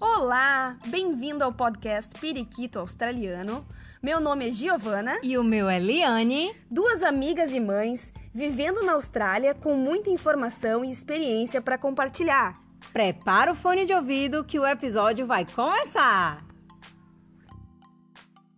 Olá, bem-vindo ao podcast Periquito Australiano. Meu nome é Giovana E o meu é Liane. duas amigas e mães vivendo na Austrália com muita informação e experiência para compartilhar. Prepara o fone de ouvido que o episódio vai começar.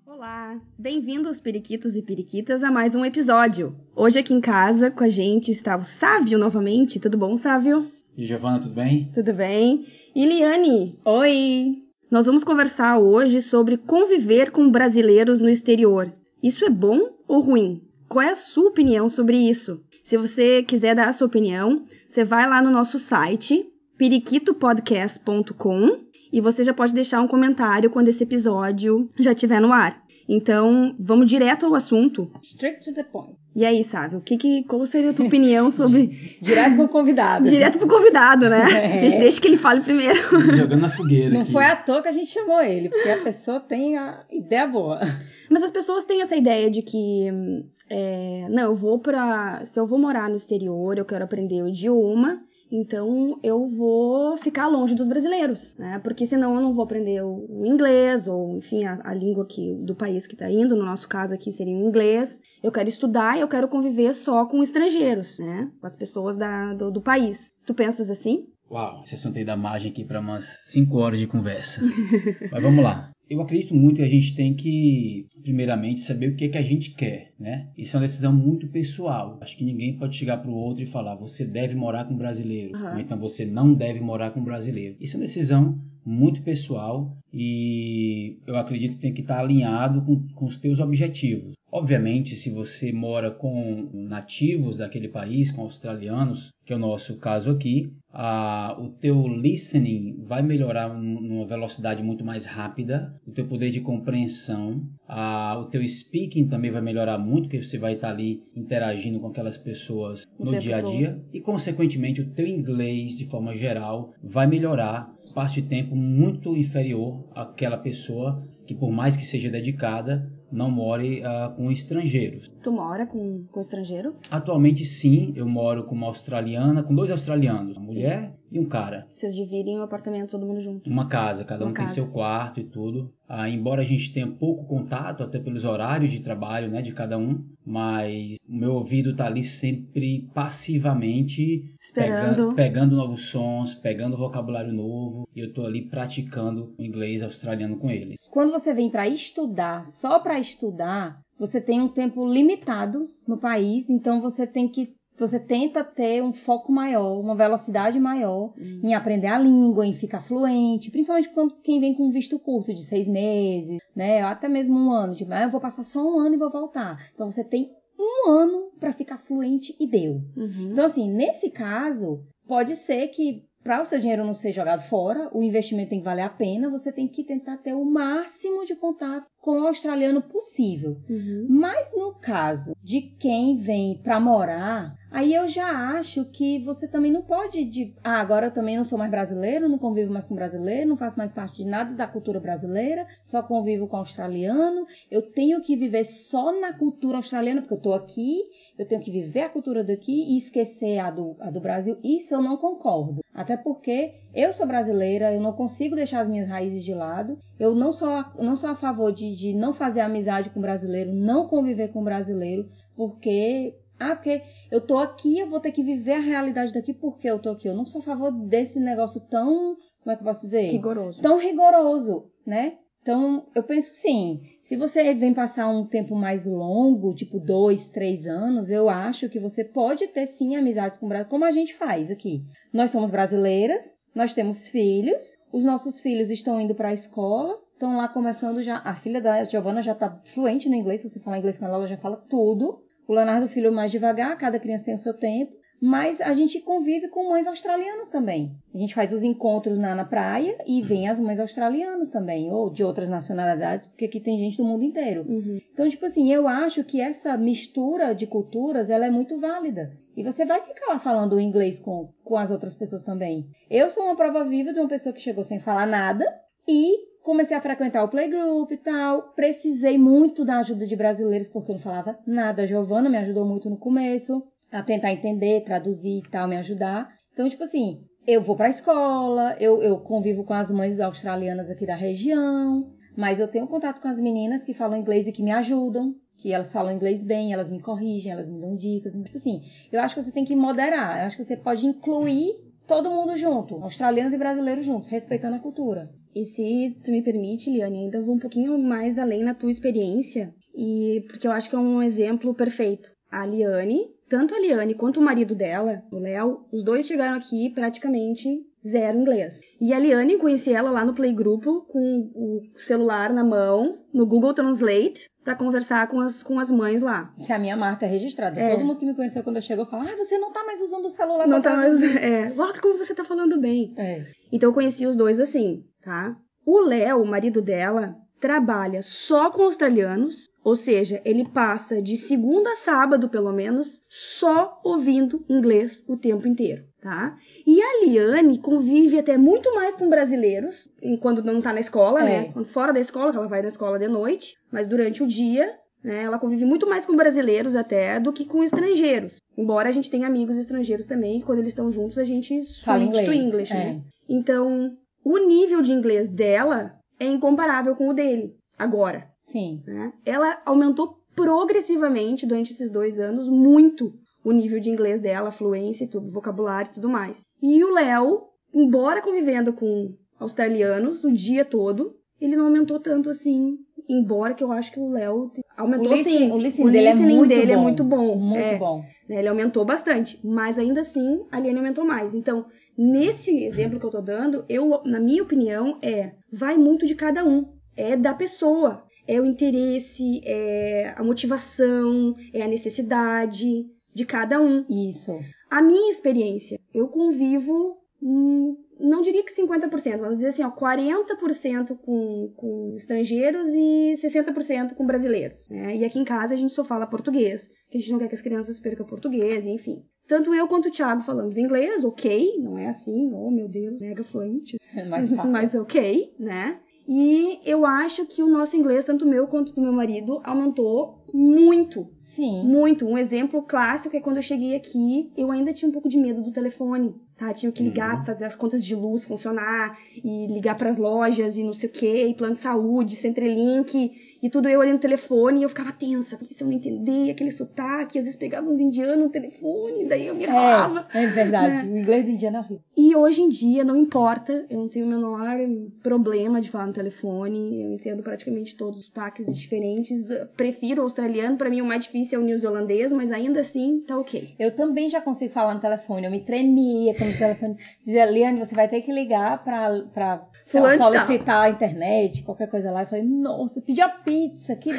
Olá, bem-vindos periquitos e periquitas a mais um episódio. Hoje aqui em casa com a gente está o Sávio novamente. Tudo bom, Sávio? E Giovana, tudo bem? Tudo bem? E Liane? Oi! Nós vamos conversar hoje sobre conviver com brasileiros no exterior. Isso é bom ou ruim? Qual é a sua opinião sobre isso? Se você quiser dar a sua opinião, você vai lá no nosso site periquitopodcast.com e você já pode deixar um comentário quando esse episódio já estiver no ar. Então, vamos direto ao assunto. Straight to the point. E aí, sabe, o que, que qual seria a tua opinião sobre Direto pro convidado. direto pro convidado, né? É. Deixa, que ele fale primeiro. Jogando na fogueira Não aqui. foi à toa que a gente chamou ele, porque a pessoa tem a ideia boa. Mas as pessoas têm essa ideia de que, é, não, eu vou pra. Se eu vou morar no exterior, eu quero aprender o idioma, então eu vou ficar longe dos brasileiros, né? Porque senão eu não vou aprender o, inglês, ou enfim, a, a língua que, do país que tá indo, no nosso caso aqui seria o inglês. Eu quero estudar e eu quero conviver só com estrangeiros, né? Com as pessoas da, do, do país. Tu pensas assim? Uau, esse assunto aí da margem aqui para umas 5 horas de conversa. Mas vamos lá. Eu acredito muito que a gente tem que, primeiramente, saber o que é que a gente quer, né? Isso é uma decisão muito pessoal. Acho que ninguém pode chegar para o outro e falar, você deve morar com um brasileiro, Aham. ou então você não deve morar com um brasileiro. Isso é uma decisão muito pessoal e eu acredito que tem que estar alinhado com, com os teus objetivos. Obviamente, se você mora com nativos daquele país, com australianos, que é o nosso caso aqui, ah, o teu listening vai melhorar num- numa velocidade muito mais rápida, o teu poder de compreensão, ah, o teu speaking também vai melhorar muito, porque você vai estar ali interagindo com aquelas pessoas O no dia a dia. E, consequentemente, o teu inglês, de forma geral, vai melhorar parte de tempo muito inferior àquela pessoa que, por mais que seja dedicada, não more ah, com estrangeiros. Tu mora com, com estrangeiro? Atualmente, sim, eu moro com uma australiana, com dois australianos, uma mulher e um cara. Vocês dividem o apartamento todo mundo junto. Uma casa, cada um Uma tem casa. seu quarto e tudo. Ah, embora a gente tenha pouco contato, até pelos horários de trabalho né, de cada um, mas o meu ouvido tá ali sempre passivamente Esperando. pegando, pegando novos sons, pegando vocabulário novo, e eu tô ali praticando o inglês australiano com eles. Quando você vem para estudar, só para estudar, você tem um tempo limitado no país, então você tem que você tenta ter um foco maior, uma velocidade maior em aprender a língua, em ficar fluente, principalmente quando quem vem com um visto curto de seis meses, né, ou até mesmo um ano, tipo, ah, eu vou passar só um ano e vou voltar. Então você tem um ano para ficar fluente e deu. Uhum. Então, assim, nesse caso, pode ser que para o seu dinheiro não ser jogado fora, o investimento tem que valer a pena, você tem que tentar ter o máximo de contato com o australiano possível. Uhum. Mas no caso de quem vem para morar, aí eu já acho que você também não pode de, ah, agora eu também não sou mais brasileiro, não convivo mais com brasileiro, não faço mais parte de nada da cultura brasileira, só convivo com australiano, eu tenho que viver só na cultura australiana porque eu tô aqui, eu tenho que viver a cultura daqui e esquecer a do, a do Brasil. Isso eu não concordo. Até porque eu sou brasileira, eu não consigo deixar as minhas raízes de lado. Eu não sou, não sou a favor de, de não fazer amizade com brasileiro, não conviver com brasileiro, porque. Ah, porque eu tô aqui, eu vou ter que viver a realidade daqui porque eu tô aqui. Eu não sou a favor desse negócio tão. Como é que eu posso dizer? Rigoroso. tão rigoroso, né? Então, eu penso que sim. Se você vem passar um tempo mais longo, tipo dois, três anos, eu acho que você pode ter sim amizades com o Brasil, como a gente faz aqui. Nós somos brasileiras, nós temos filhos, os nossos filhos estão indo para a escola, estão lá começando já. A filha da Giovana já está fluente no inglês, se você falar inglês com ela, ela já fala tudo. O Leonardo, filho, mais devagar, cada criança tem o seu tempo. Mas a gente convive com mães australianas também. A gente faz os encontros na, na praia e vem as mães australianas também, ou de outras nacionalidades, porque aqui tem gente do mundo inteiro. Uhum. Então, tipo assim, eu acho que essa mistura de culturas, ela é muito válida. E você vai ficar lá falando inglês com, com as outras pessoas também. Eu sou uma prova viva de uma pessoa que chegou sem falar nada e comecei a frequentar o playgroup e tal. Precisei muito da ajuda de brasileiros porque eu não falava nada. A Giovana me ajudou muito no começo a tentar entender, traduzir e tal, me ajudar. Então, tipo assim, Eu vou pra escola, eu, eu convivo com as mães australianas aqui da região, mas eu tenho contato com as meninas que falam inglês e que me ajudam, que elas falam inglês bem, elas me corrigem, elas me dão dicas. Tipo assim, eu acho que você tem que moderar, eu acho que você pode incluir todo mundo junto, australianos e brasileiros juntos, respeitando a cultura. E se tu me permite, Liane, ainda vou um pouquinho mais além na tua experiência, e porque eu acho que é um exemplo perfeito. A Liane, tanto a Liane quanto o marido dela, o Léo, os dois chegaram aqui praticamente zero inglês. E a Liane, conheci ela lá no Playgrupo, com o celular na mão, no Google Translate, para conversar com as, com as mães lá. Isso é a minha marca registrada. É. Todo mundo que me conheceu quando eu chego fala: Ah, você não tá mais usando o celular Não tá mais. É, olha como você tá falando bem. É. Então eu conheci os dois assim, tá? O Léo, o marido dela, trabalha só com australianos, ou seja, ele passa de segunda a sábado, pelo menos, só ouvindo inglês o tempo inteiro, tá? E a Liane convive até muito mais com brasileiros, quando não tá na escola, né? É. Quando fora da escola, que ela vai na escola de noite, mas durante o dia, né, ela convive muito mais com brasileiros até do que com estrangeiros. Embora a gente tenha amigos estrangeiros também, quando eles estão juntos a gente Fala to inglês, English, é. né? Então, o nível de inglês dela é incomparável com o dele agora. Sim. Né? Ela aumentou progressivamente durante esses dois anos muito o nível de inglês dela, fluência, e tudo, vocabulário e tudo mais. E o Léo, embora convivendo com australianos o dia todo, ele não aumentou tanto assim. Embora que eu acho que o Léo aumentou o listening, sim. o listening dele, é, listening muito dele é bom. muito bom. Muito É. bom. né, Ele aumentou bastante, mas ainda assim a Liane aumentou mais. Então, nesse exemplo que eu tô dando, eu, na minha opinião, é vai muito de cada um, é da pessoa, é o interesse, é a motivação, é a necessidade de cada um. Isso. A minha experiência, eu convivo, hum, não diria que 50%, vamos dizer assim, ó, 40% com, com estrangeiros e 60% com brasileiros. Né? E aqui em casa a gente só fala português, que a gente não quer que as crianças percam português, enfim. Tanto eu quanto o Thiago falamos inglês, ok, não é assim, oh meu Deus, mega fluente, É mais fácil. mas ok, né? E eu acho que o nosso inglês, tanto meu quanto do meu marido, aumentou muito. Sim. Muito. Um exemplo clássico é quando eu cheguei aqui, eu ainda tinha um pouco de medo do telefone, tá? Tinha que ligar, Uhum. fazer as contas de luz funcionar, e ligar pras lojas, e não sei o quê, e plano de saúde, Centrelink, e tudo eu ali no telefone, e eu ficava tensa, porque se eu não entendia aquele sotaque, às vezes pegava uns indianos no telefone, daí eu me ralava. É, é verdade. O inglês do indiano é horrível. E hoje em dia, não importa, eu não tenho o menor problema de falar no telefone, eu entendo praticamente todos os sotaques diferentes. Prefiro o australiano, pra mim o mais difícil é o neozelandês, mas ainda assim tá ok. Eu também já consigo falar no telefone. Eu me tremia quando o telefone dizia, Liane, você vai ter que ligar pra, pra Fulano de tal." solicitar a internet, qualquer coisa lá. Eu falei, nossa, pedir a pizza. Que,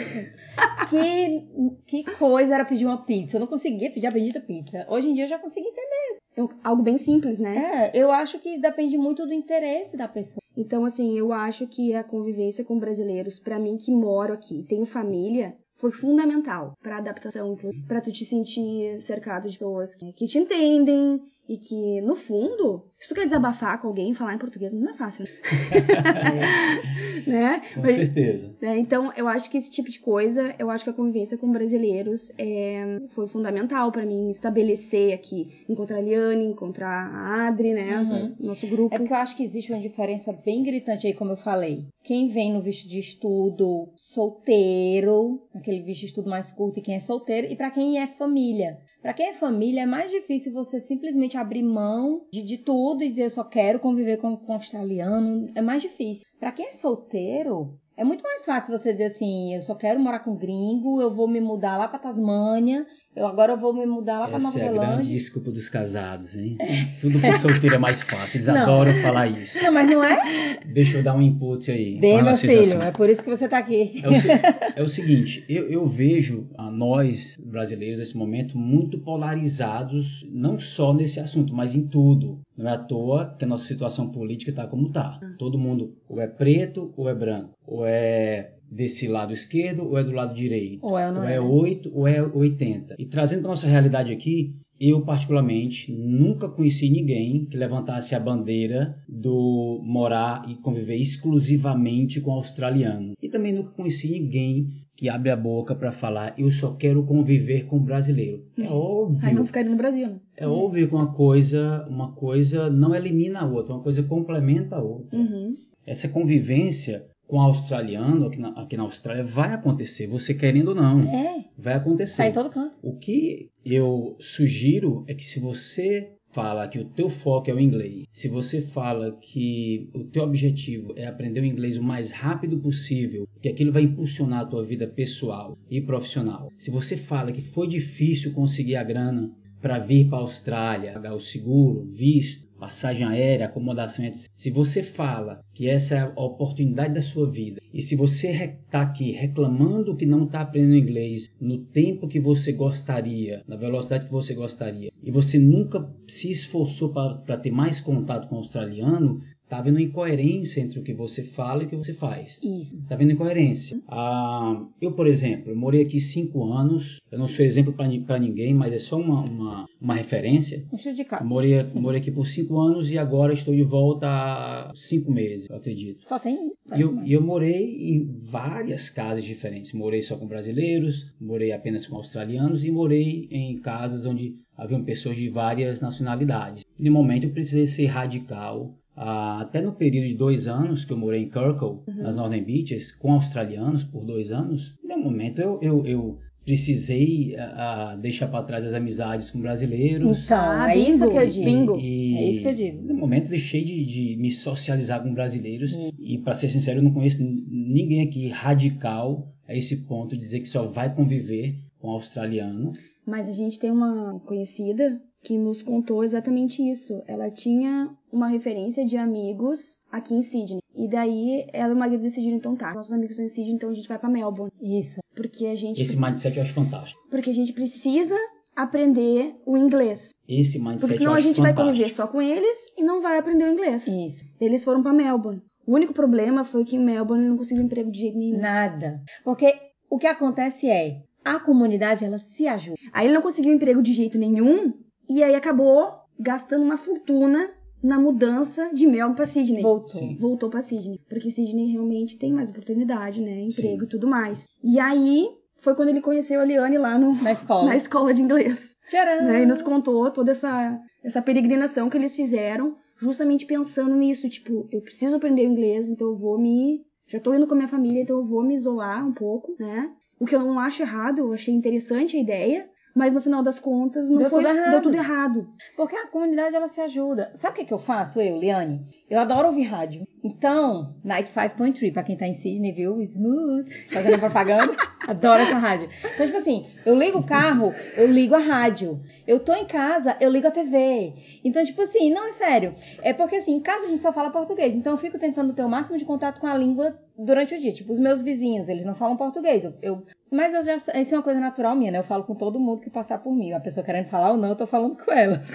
que, que coisa era pedir uma pizza. Eu não conseguia pedir a bendita pizza. Hoje em dia eu já consigo entender. É algo bem simples, né? É, eu acho que depende muito do interesse da pessoa. Então, assim, eu acho que a convivência com brasileiros, pra mim que moro aqui, tenho família, foi fundamental pra adaptação, inclusive, pra tu te sentir cercado de pessoas que te entendem e que, no fundo, se tu quer desabafar com alguém, falar em português não é fácil, né? Com Mas- certeza. né? Então, eu acho que esse tipo de coisa, eu acho que a convivência com brasileiros é, foi fundamental pra mim estabelecer aqui, encontrar a Liane, encontrar a Adri, né? Uhum. Nosso grupo. É porque eu acho que existe uma diferença bem gritante aí, como eu falei. Quem vem no visto de estudo solteiro, aquele visto de estudo mais curto, e quem é solteiro, e pra quem é família. Pra quem é família, é mais difícil você simplesmente abrir mão de, de tudo e dizer eu só quero conviver com, com australiano. É mais difícil. Pra quem é solteiro, é muito mais fácil você dizer assim, eu só quero morar com gringo, eu vou me mudar lá pra Tasmânia, eu agora eu vou me mudar lá pra Nova Essa é a grande Zelândia. desculpa dos casados, hein? Tudo por solteiro é mais fácil. Eles Não. adoram falar isso. Não, mas não é? Deixa eu dar um input aí. Bem, meu relação a esse filho, assunto. é por isso que você tá aqui. É o, é o seguinte, eu, eu vejo a nós, brasileiros, nesse momento, muito polarizados, não só nesse assunto, mas em tudo. Não é à toa que a nossa situação política está como está. Todo mundo ou é preto ou é branco, ou é desse lado esquerdo ou é do lado direito, Ou é ou é. é 8 ou é 80. E trazendo para nossa realidade aqui, eu, particularmente, nunca conheci ninguém que levantasse a bandeira do morar e conviver exclusivamente com australiano. E também nunca conheci ninguém que abre a boca para falar eu só quero conviver com brasileiro. É óbvio. Aí não ficaria no Brasil. né? É óbvio que uma coisa, uma coisa não elimina a outra, uma coisa complementa a outra. Uhum. Essa convivência com o australiano aqui na, aqui na Austrália vai acontecer, você querendo ou não, É, vai acontecer. tá em todo canto. O que eu sugiro é que se você fala que o teu foco é o inglês, se você fala que o teu objetivo é aprender o inglês o mais rápido possível, que aquilo vai impulsionar a tua vida pessoal e profissional. Se você fala que foi difícil conseguir a grana para vir para a Austrália, pagar o seguro, visto, passagem aérea, acomodação, etc. Se você fala que essa é a oportunidade da sua vida e se você está aqui reclamando que não está aprendendo inglês no tempo que você gostaria, na velocidade que você gostaria, e você nunca se esforçou para ter mais contato com o australiano, está havendo incoerência entre o que você fala e o que você faz. Isso. Tá vendo incoerência? Ah, eu, por exemplo, eu morei aqui cinco anos. Eu não sou exemplo para ninguém, mas é só uma, uma, uma referência. Um chute de casa. Morei, morei aqui por cinco anos e agora estou de volta há cinco meses, eu acredito. Só tem isso. E eu, eu morei em várias casas diferentes. Morei só com brasileiros, morei apenas com australianos e morei em casas onde haviam pessoas de várias nacionalidades. E no momento eu precisei ser radical. Ah, até no período de dois anos que eu morei em Kirkle, nas Northern Beaches, com australianos por dois anos, no momento eu, eu, eu precisei ah, ah, deixar para trás as amizades com brasileiros. Então, Ah, é isso que eu digo. bingo. E, É isso que eu digo. No momento deixei de, de me socializar com brasileiros Hum. e para ser sincero eu não conheço ninguém aqui radical a esse ponto de dizer que só vai conviver com australiano. Mas a gente tem uma conhecida que nos contou exatamente isso. Ela tinha uma referência de amigos aqui em Sydney. E daí ela e o marido decidiram, então tá, nossos amigos são em Sydney, então a gente vai pra Melbourne. Isso. Porque a gente, Esse mindset eu acho fantástico. porque a gente precisa aprender o inglês. Esse mindset Porque eu senão a gente vai fantástico. conviver só com eles e não vai aprender o inglês. Isso. Eles foram pra Melbourne. O único problema foi que em Melbourne ele não conseguiu emprego de jeito nenhum. Nada. Porque o que acontece é, a comunidade, ela se ajuda. Aí ele não conseguiu emprego de jeito nenhum e aí acabou gastando uma fortuna na mudança de Melbourne pra Sydney. Voltou. Sim. Voltou pra Sydney, porque Sydney realmente tem mais oportunidade, né, emprego e tudo mais. E aí foi quando ele conheceu a Liane lá no Na escola. na escola de inglês, Tcharam! né, e nos contou toda essa essa peregrinação que eles fizeram, justamente pensando nisso, tipo, eu preciso aprender inglês, então eu vou me já tô indo com a minha família, então eu vou me isolar um pouco, né? O que eu não acho errado, eu achei interessante a ideia, mas no final das contas não Deu foi, tudo errado. deu tudo errado. Porque a comunidade ela se ajuda. Sabe o que, que eu faço, eu, Liane? Eu adoro ouvir rádio. Então, Night 5.3, pra quem tá em Sydney, viu? Smooth, fazendo propaganda. adoro essa rádio. Então, tipo assim, eu ligo o carro, eu ligo a rádio. Eu tô em casa, eu ligo a TV. Então, tipo assim, não, é sério. É porque assim, em casa a gente só fala português. Então, eu fico tentando ter o máximo de contato com a língua durante o dia. Tipo, os meus vizinhos, eles não falam português. Eu, eu- mas eu já, isso é uma coisa natural minha, né? Eu falo com todo mundo que passar por mim. A pessoa querendo falar ou não, eu tô falando com ela.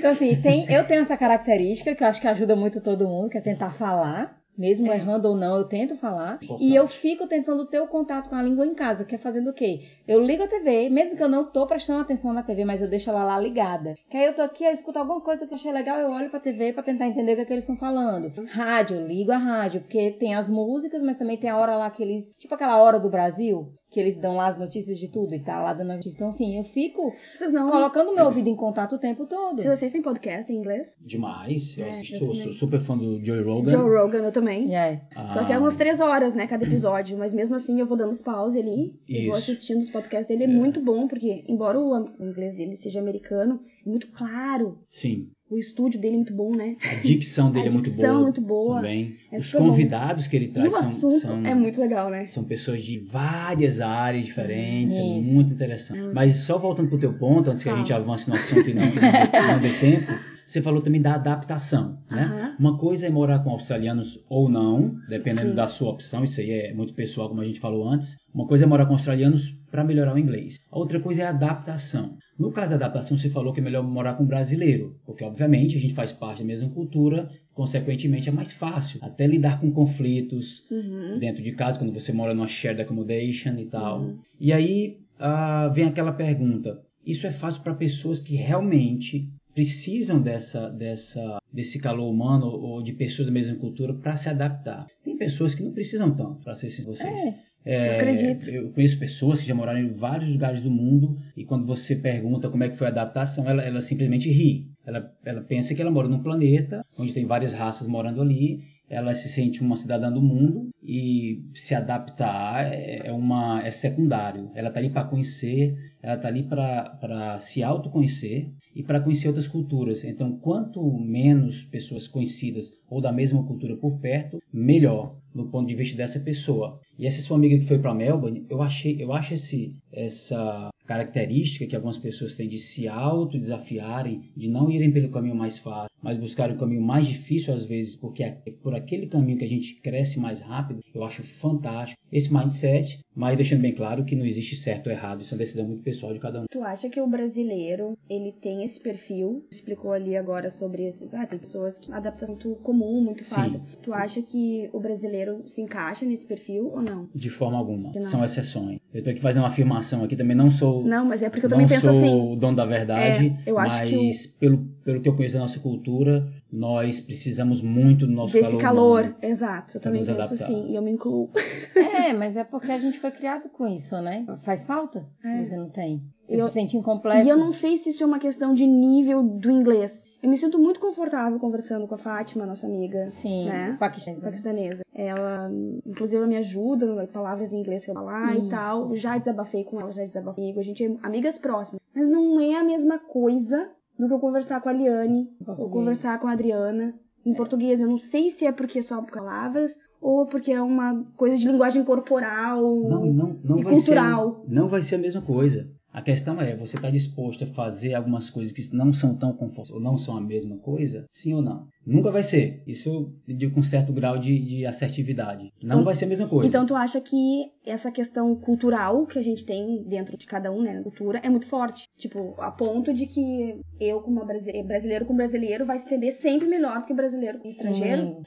Então, assim, tem, eu tenho essa característica que eu acho que ajuda muito todo mundo, que é tentar falar. Mesmo errando ou não, eu tento falar. Importante. E eu fico tentando ter o contato com a língua em casa, que é fazendo o quê? Eu ligo a TV, mesmo que eu não tô prestando atenção na TV, mas eu deixo ela lá ligada. Que aí eu tô aqui, eu escuto alguma coisa que eu achei legal, eu olho pra TV pra tentar entender o que, é que eles estão falando. Rádio, eu ligo a rádio, porque tem as músicas, mas também tem a hora lá que eles. Tipo aquela hora do Brasil, que eles dão lá as notícias de tudo e tá lá dando as notícias. Então, assim, eu fico Vocês não. colocando meu ouvido em contato o tempo todo. Vocês assistem podcast em inglês? Demais. Eu É, assisto, eu sou, super fã do Joe Rogan. Joe Rogan, eu também. É. Só que é Ah, umas três horas, né, cada episódio. Mas mesmo assim eu vou dando os pause ali. E vou Isso. assistindo os podcasts dele. É, muito bom, porque embora o o inglês dele seja americano, é muito claro. Sim. O estúdio dele é muito bom, né? A dicção dele A é muito boa. é muito boa. Também. É Os super bom. convidados que ele traz são, são, é muito legal, né? são pessoas de várias áreas diferentes. É Isso. muito interessante. Mas só voltando pro teu ponto, antes que a gente avance no assunto e não, não, dê, tempo, você falou também da adaptação, né? Aham. Uma coisa é morar com australianos ou não, dependendo Sim. da sua opção, isso aí é muito pessoal, como a gente falou antes. Uma coisa é morar com australianos para melhorar o inglês. A outra coisa é a adaptação. No caso da adaptação, você falou que é melhor morar com brasileiro, porque obviamente a gente faz parte da mesma cultura, consequentemente é mais fácil até lidar com conflitos Uhum. dentro de casa, quando você mora numa shared accommodation e tal. Uhum. E aí ah, vem aquela pergunta: isso é fácil para pessoas que realmente precisam dessa, dessa, desse calor humano ou de pessoas da mesma cultura para se adaptar. Tem pessoas que não precisam tanto, para ser sincero vocês. É. É, eu acredito. Eu conheço pessoas que já moraram em vários lugares do mundo e quando você pergunta como é que foi a adaptação, ela, ela simplesmente ri. Ela, ela pensa que ela mora num planeta onde tem várias raças morando ali ela se sente uma cidadã do mundo e se adaptar é, é uma é secundário. Ela está ali para conhecer, ela está ali para se autoconhecer e para conhecer outras culturas. Então, quanto menos pessoas conhecidas ou da mesma cultura por perto, melhor no ponto de vista dessa pessoa. E essa sua amiga que foi para Melbourne, eu achei, eu acho esse, essa característica que algumas pessoas têm de se autodesafiarem, de não irem pelo caminho mais fácil, mas buscarem o caminho mais difícil às vezes, porque é por aquele caminho que a gente cresce mais rápido, eu acho fantástico esse mindset, mas deixando bem claro que não existe certo ou errado, isso é uma decisão muito pessoal de cada um. Tu acha que o brasileiro, ele tem esse perfil? Explicou ali agora sobre esse, ah, tem pessoas que adaptação muito comum, muito fácil. Sim. Tu acha que o brasileiro se encaixa nesse perfil ou não? De forma alguma, são exceções. Eu tô aqui fazendo uma afirmação aqui, também não sou Não, mas é porque eu também penso assim. Não sou o dono da verdade, é, eu acho mas que o... pelo pelo que eu conheço da nossa cultura, nós precisamos muito do nosso Desse calor. calor. Exato, eu também penso assim, e eu me incluo. É, mas é porque a gente foi criado com isso, né? Faz falta é. se você não tem. Você eu, se sente incompleto. E eu não sei se isso é uma questão de nível do inglês. Eu me sinto muito confortável conversando com a Fátima, nossa amiga. Sim, né? paquistanesa. paquistanesa. Ela, inclusive, ela me ajuda, palavras em inglês que eu falar isso. e tal. Já desabafei com ela, já desabafei comigo. A gente é amigas próximas. Mas não é a mesma coisa do que eu conversar com a Liane ou conversar com a Adriana em é. português. Eu não sei se é porque é só palavras ou porque é uma coisa de linguagem corporal não, não, não e cultural. Não vai ser a mesma coisa. A questão é, você está disposto a fazer algumas coisas que não são tão confortáveis ou não são a mesma coisa? Sim ou não? Nunca vai ser. Isso eu digo com certo grau de, de assertividade. Não então, vai ser a mesma coisa. Então tu acha que essa questão cultural que a gente tem dentro de cada um, né, cultura, é muito forte. Tipo, a ponto de que eu, como brasileiro com brasileiro, vai se entender sempre melhor do que brasileiro com estrangeiro. Hum.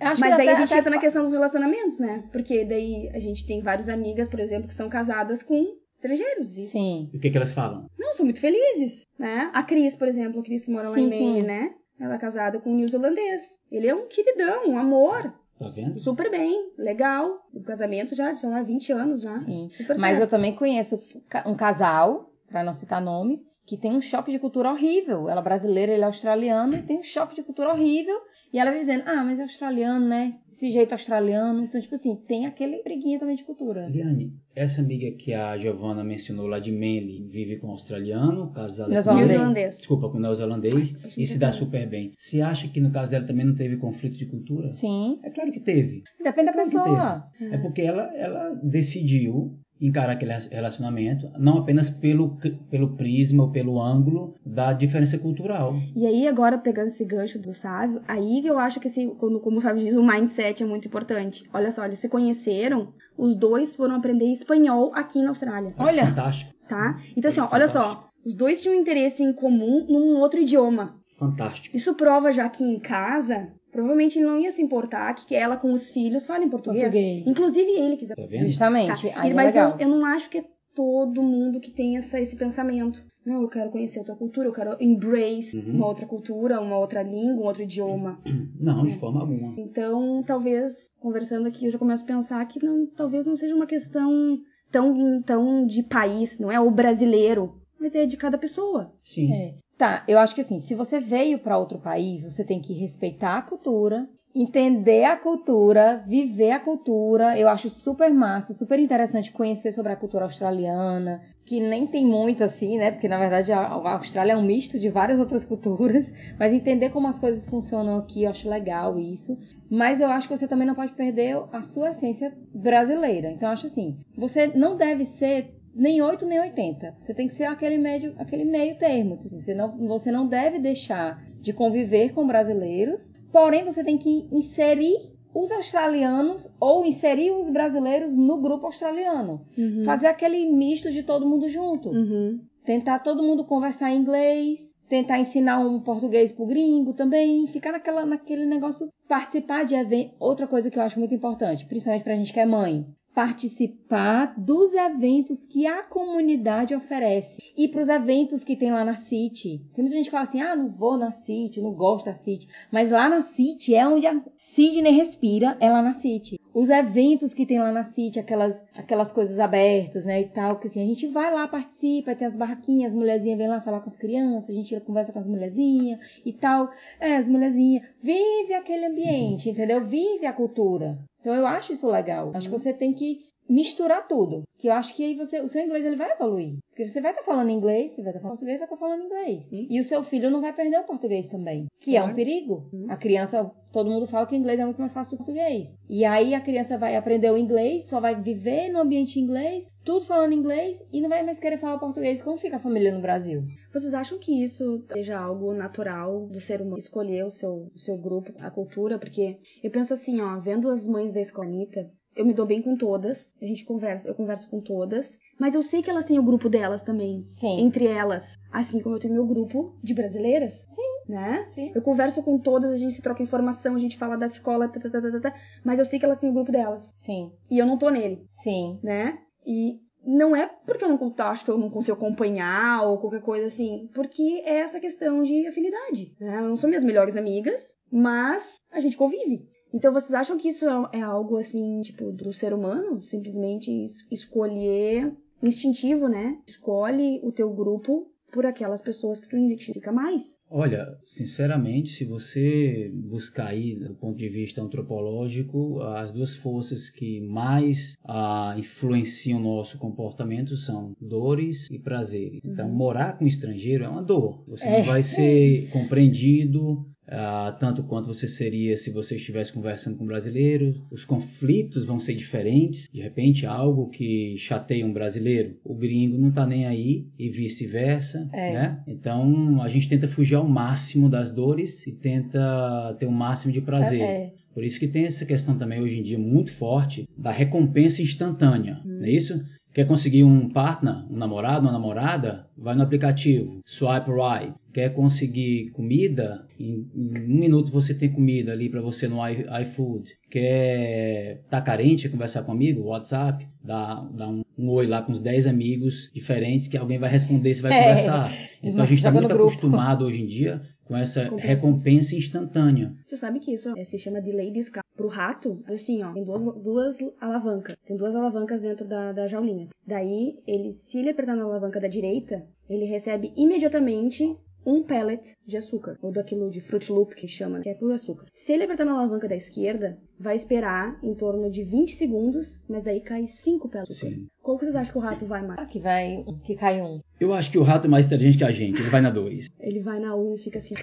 Mas daí até, a gente até... entra na questão dos relacionamentos, né? Porque daí a gente tem várias amigas, por exemplo, que são casadas com estrangeiros. E... Sim. E o que, que elas falam? Não, são muito felizes, né? A Cris, por exemplo, a Cris que mora lá sim, em Maine, né? Ela é casada com um neozelandês. Ele é um queridão, um amor. Tá vendo? Super bem, legal. O casamento já, são há 20 anos já. Sim. Super Mas certo. eu também conheço um casal, para não citar nomes, que tem um choque de cultura horrível. Ela é brasileira, ele é australiano, e tem um choque de cultura horrível. E ela dizendo, ah, mas é australiano, né? Esse jeito australiano. Então, tipo assim, tem aquele briguinha também de cultura. Liane, essa amiga que a Giovanna mencionou lá de Manly vive com um australiano, casada com neozelandês. Desculpa, com neozelandês, e se dá super bem. Você acha que no caso dela também não teve conflito de cultura? Sim. É claro que teve. Depende da pessoa. É porque ela, ela decidiu encarar aquele relacionamento, não apenas pelo, pelo prisma ou pelo ângulo da diferença cultural. E aí, agora, pegando esse gancho do Sávio, aí eu acho que, esse, como, como o Sávio diz, o mindset é muito importante. Olha só, eles se conheceram, os dois foram aprender espanhol aqui na Austrália. Olha! Fantástico. Tá? Então, assim, ó, olha só, os dois tinham interesse em comum num outro idioma. Fantástico. Isso prova já que em casa Provavelmente ele não ia se importar que ela com os filhos fale em português. português. Inclusive ele quiser. Tá vendo? Justamente. Tá. Mas é eu, eu, não acho que é todo mundo que tem essa, esse pensamento. Não, eu quero conhecer outra cultura, eu quero embrace uhum. uma outra cultura, uma outra língua, um outro idioma. Não, de forma alguma. Então, talvez, conversando aqui, eu já começo a pensar que não, talvez não seja uma questão tão, tão de país, não é o brasileiro, mas é de cada pessoa. Sim. É. Tá, eu acho que assim, se você veio para outro país, você tem que respeitar a cultura, entender a cultura, viver a cultura. Eu acho super massa, super interessante conhecer sobre a cultura australiana, que nem tem muito assim, né? Porque na verdade a Austrália é um misto de várias outras culturas, mas entender como as coisas funcionam aqui, eu acho legal isso. Mas eu acho que você também não pode perder a sua essência brasileira. Então eu acho assim, você não deve ser nem 8 nem 80. Você tem que ser aquele meio, aquele meio termo. Assim, você, não, você não deve deixar de conviver com brasileiros, porém você tem que inserir os australianos ou inserir os brasileiros no grupo australiano. Uhum. Fazer aquele misto de todo mundo junto. Uhum. Tentar todo mundo conversar em inglês, tentar ensinar um português pro gringo também, ficar naquela, naquele negócio, participar de eventos. Outra coisa que eu acho muito importante, principalmente pra gente que é mãe, participar dos eventos que a comunidade oferece e para os eventos que tem lá na City. Tem muita gente que fala assim: ah, não vou na City, não gosto da City. Mas lá na City é onde a Sidney respira, é lá na City. Os eventos que tem lá na City, aquelas, aquelas coisas abertas, né, e tal, que assim, a gente vai lá, participa, tem as barraquinhas, as mulherzinhas vêm lá falar com as crianças, a gente conversa com as mulherzinhas e tal. É, as mulherzinhas, vive aquele ambiente, entendeu? Vive a cultura. Então eu acho isso legal. Acho que você tem que misturar tudo. Que eu acho que aí você, o seu inglês ele vai evoluir. Porque você vai estar tá falando inglês, você vai estar tá falando português, vai estar tá falando inglês. Sim. E o seu filho não vai perder o português também. Que claro. é um perigo. Hum. A criança, todo mundo fala que o inglês é muito mais fácil do que o português. E aí a criança vai aprender o inglês, só vai viver no ambiente inglês, tudo falando inglês e não vai mais querer falar português. Como fica a família no Brasil? Vocês acham que isso seja algo natural do ser humano escolher o seu, o seu grupo, a cultura? Porque eu penso assim, ó, vendo as mães da escolinita, eu me dou bem com todas, a gente conversa, eu converso com todas, mas eu sei que elas têm o grupo delas também. Sim. Entre elas, assim como eu tenho meu grupo de brasileiras. Sim. Né? Sim. Eu converso com todas, a gente se troca informação, a gente fala da escola, tá, tá, tá, tá, tá, mas eu sei que elas têm o grupo delas. Sim. E eu não tô nele. Sim. Né? E não é porque eu não acho que eu não consigo acompanhar ou qualquer coisa assim, porque é essa questão de afinidade. Né? Não são minhas melhores amigas, mas a gente convive. Então vocês acham que isso é, é algo assim, tipo, do ser humano? Simplesmente escolher instintivo, né? Escolhe o teu grupo por aquelas pessoas que tu identifica mais. Olha, sinceramente, se você buscar aí do ponto de vista antropológico, as duas forças que mais ah, influenciam o nosso comportamento são dores e prazeres. Então, uhum. morar com um estrangeiro é uma dor. Você é. não vai ser compreendido, Uh, tanto quanto você seria se você estivesse conversando com um brasileiro. Os conflitos vão ser diferentes. De repente, algo que chateia um brasileiro, o gringo não está nem aí e vice-versa. É. Né? Então, a gente tenta fugir ao máximo das dores e tenta ter o máximo de prazer. É. Por isso que tem essa questão também hoje em dia muito forte da recompensa instantânea, hum. não é isso? Quer conseguir um partner, um namorado, uma namorada? Vai no aplicativo, swipe right. Quer conseguir comida? Em, em um minuto você tem comida ali para você no iFood. Quer tá carente, conversar com amigo? WhatsApp, dá, dá um, um, oi lá com uns 10 amigos diferentes que alguém vai responder, você vai é, conversar. Então a gente está muito acostumado hoje em dia com essa recompensa instantânea. Você sabe que isso é, se chama delay de escape. Pro rato, assim, ó, tem duas, duas alavancas. Tem duas alavancas dentro da, da jaulinha. Daí, ele, se ele apertar na alavanca da direita, ele recebe imediatamente um pellet de açúcar, ou daquilo de Fruit Loop que chama, que é puro açúcar. Se ele apertar na alavanca da esquerda, vai esperar em torno de 20 segundos, mas daí cai 5 pellets açúcar. Qual que vocês acham que o rato vai mais? Que vai, que cai um. Eu acho que o rato é mais inteligente que a gente, ele vai na 2. Ele vai na 1 um e fica assim.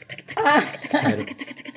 Sério?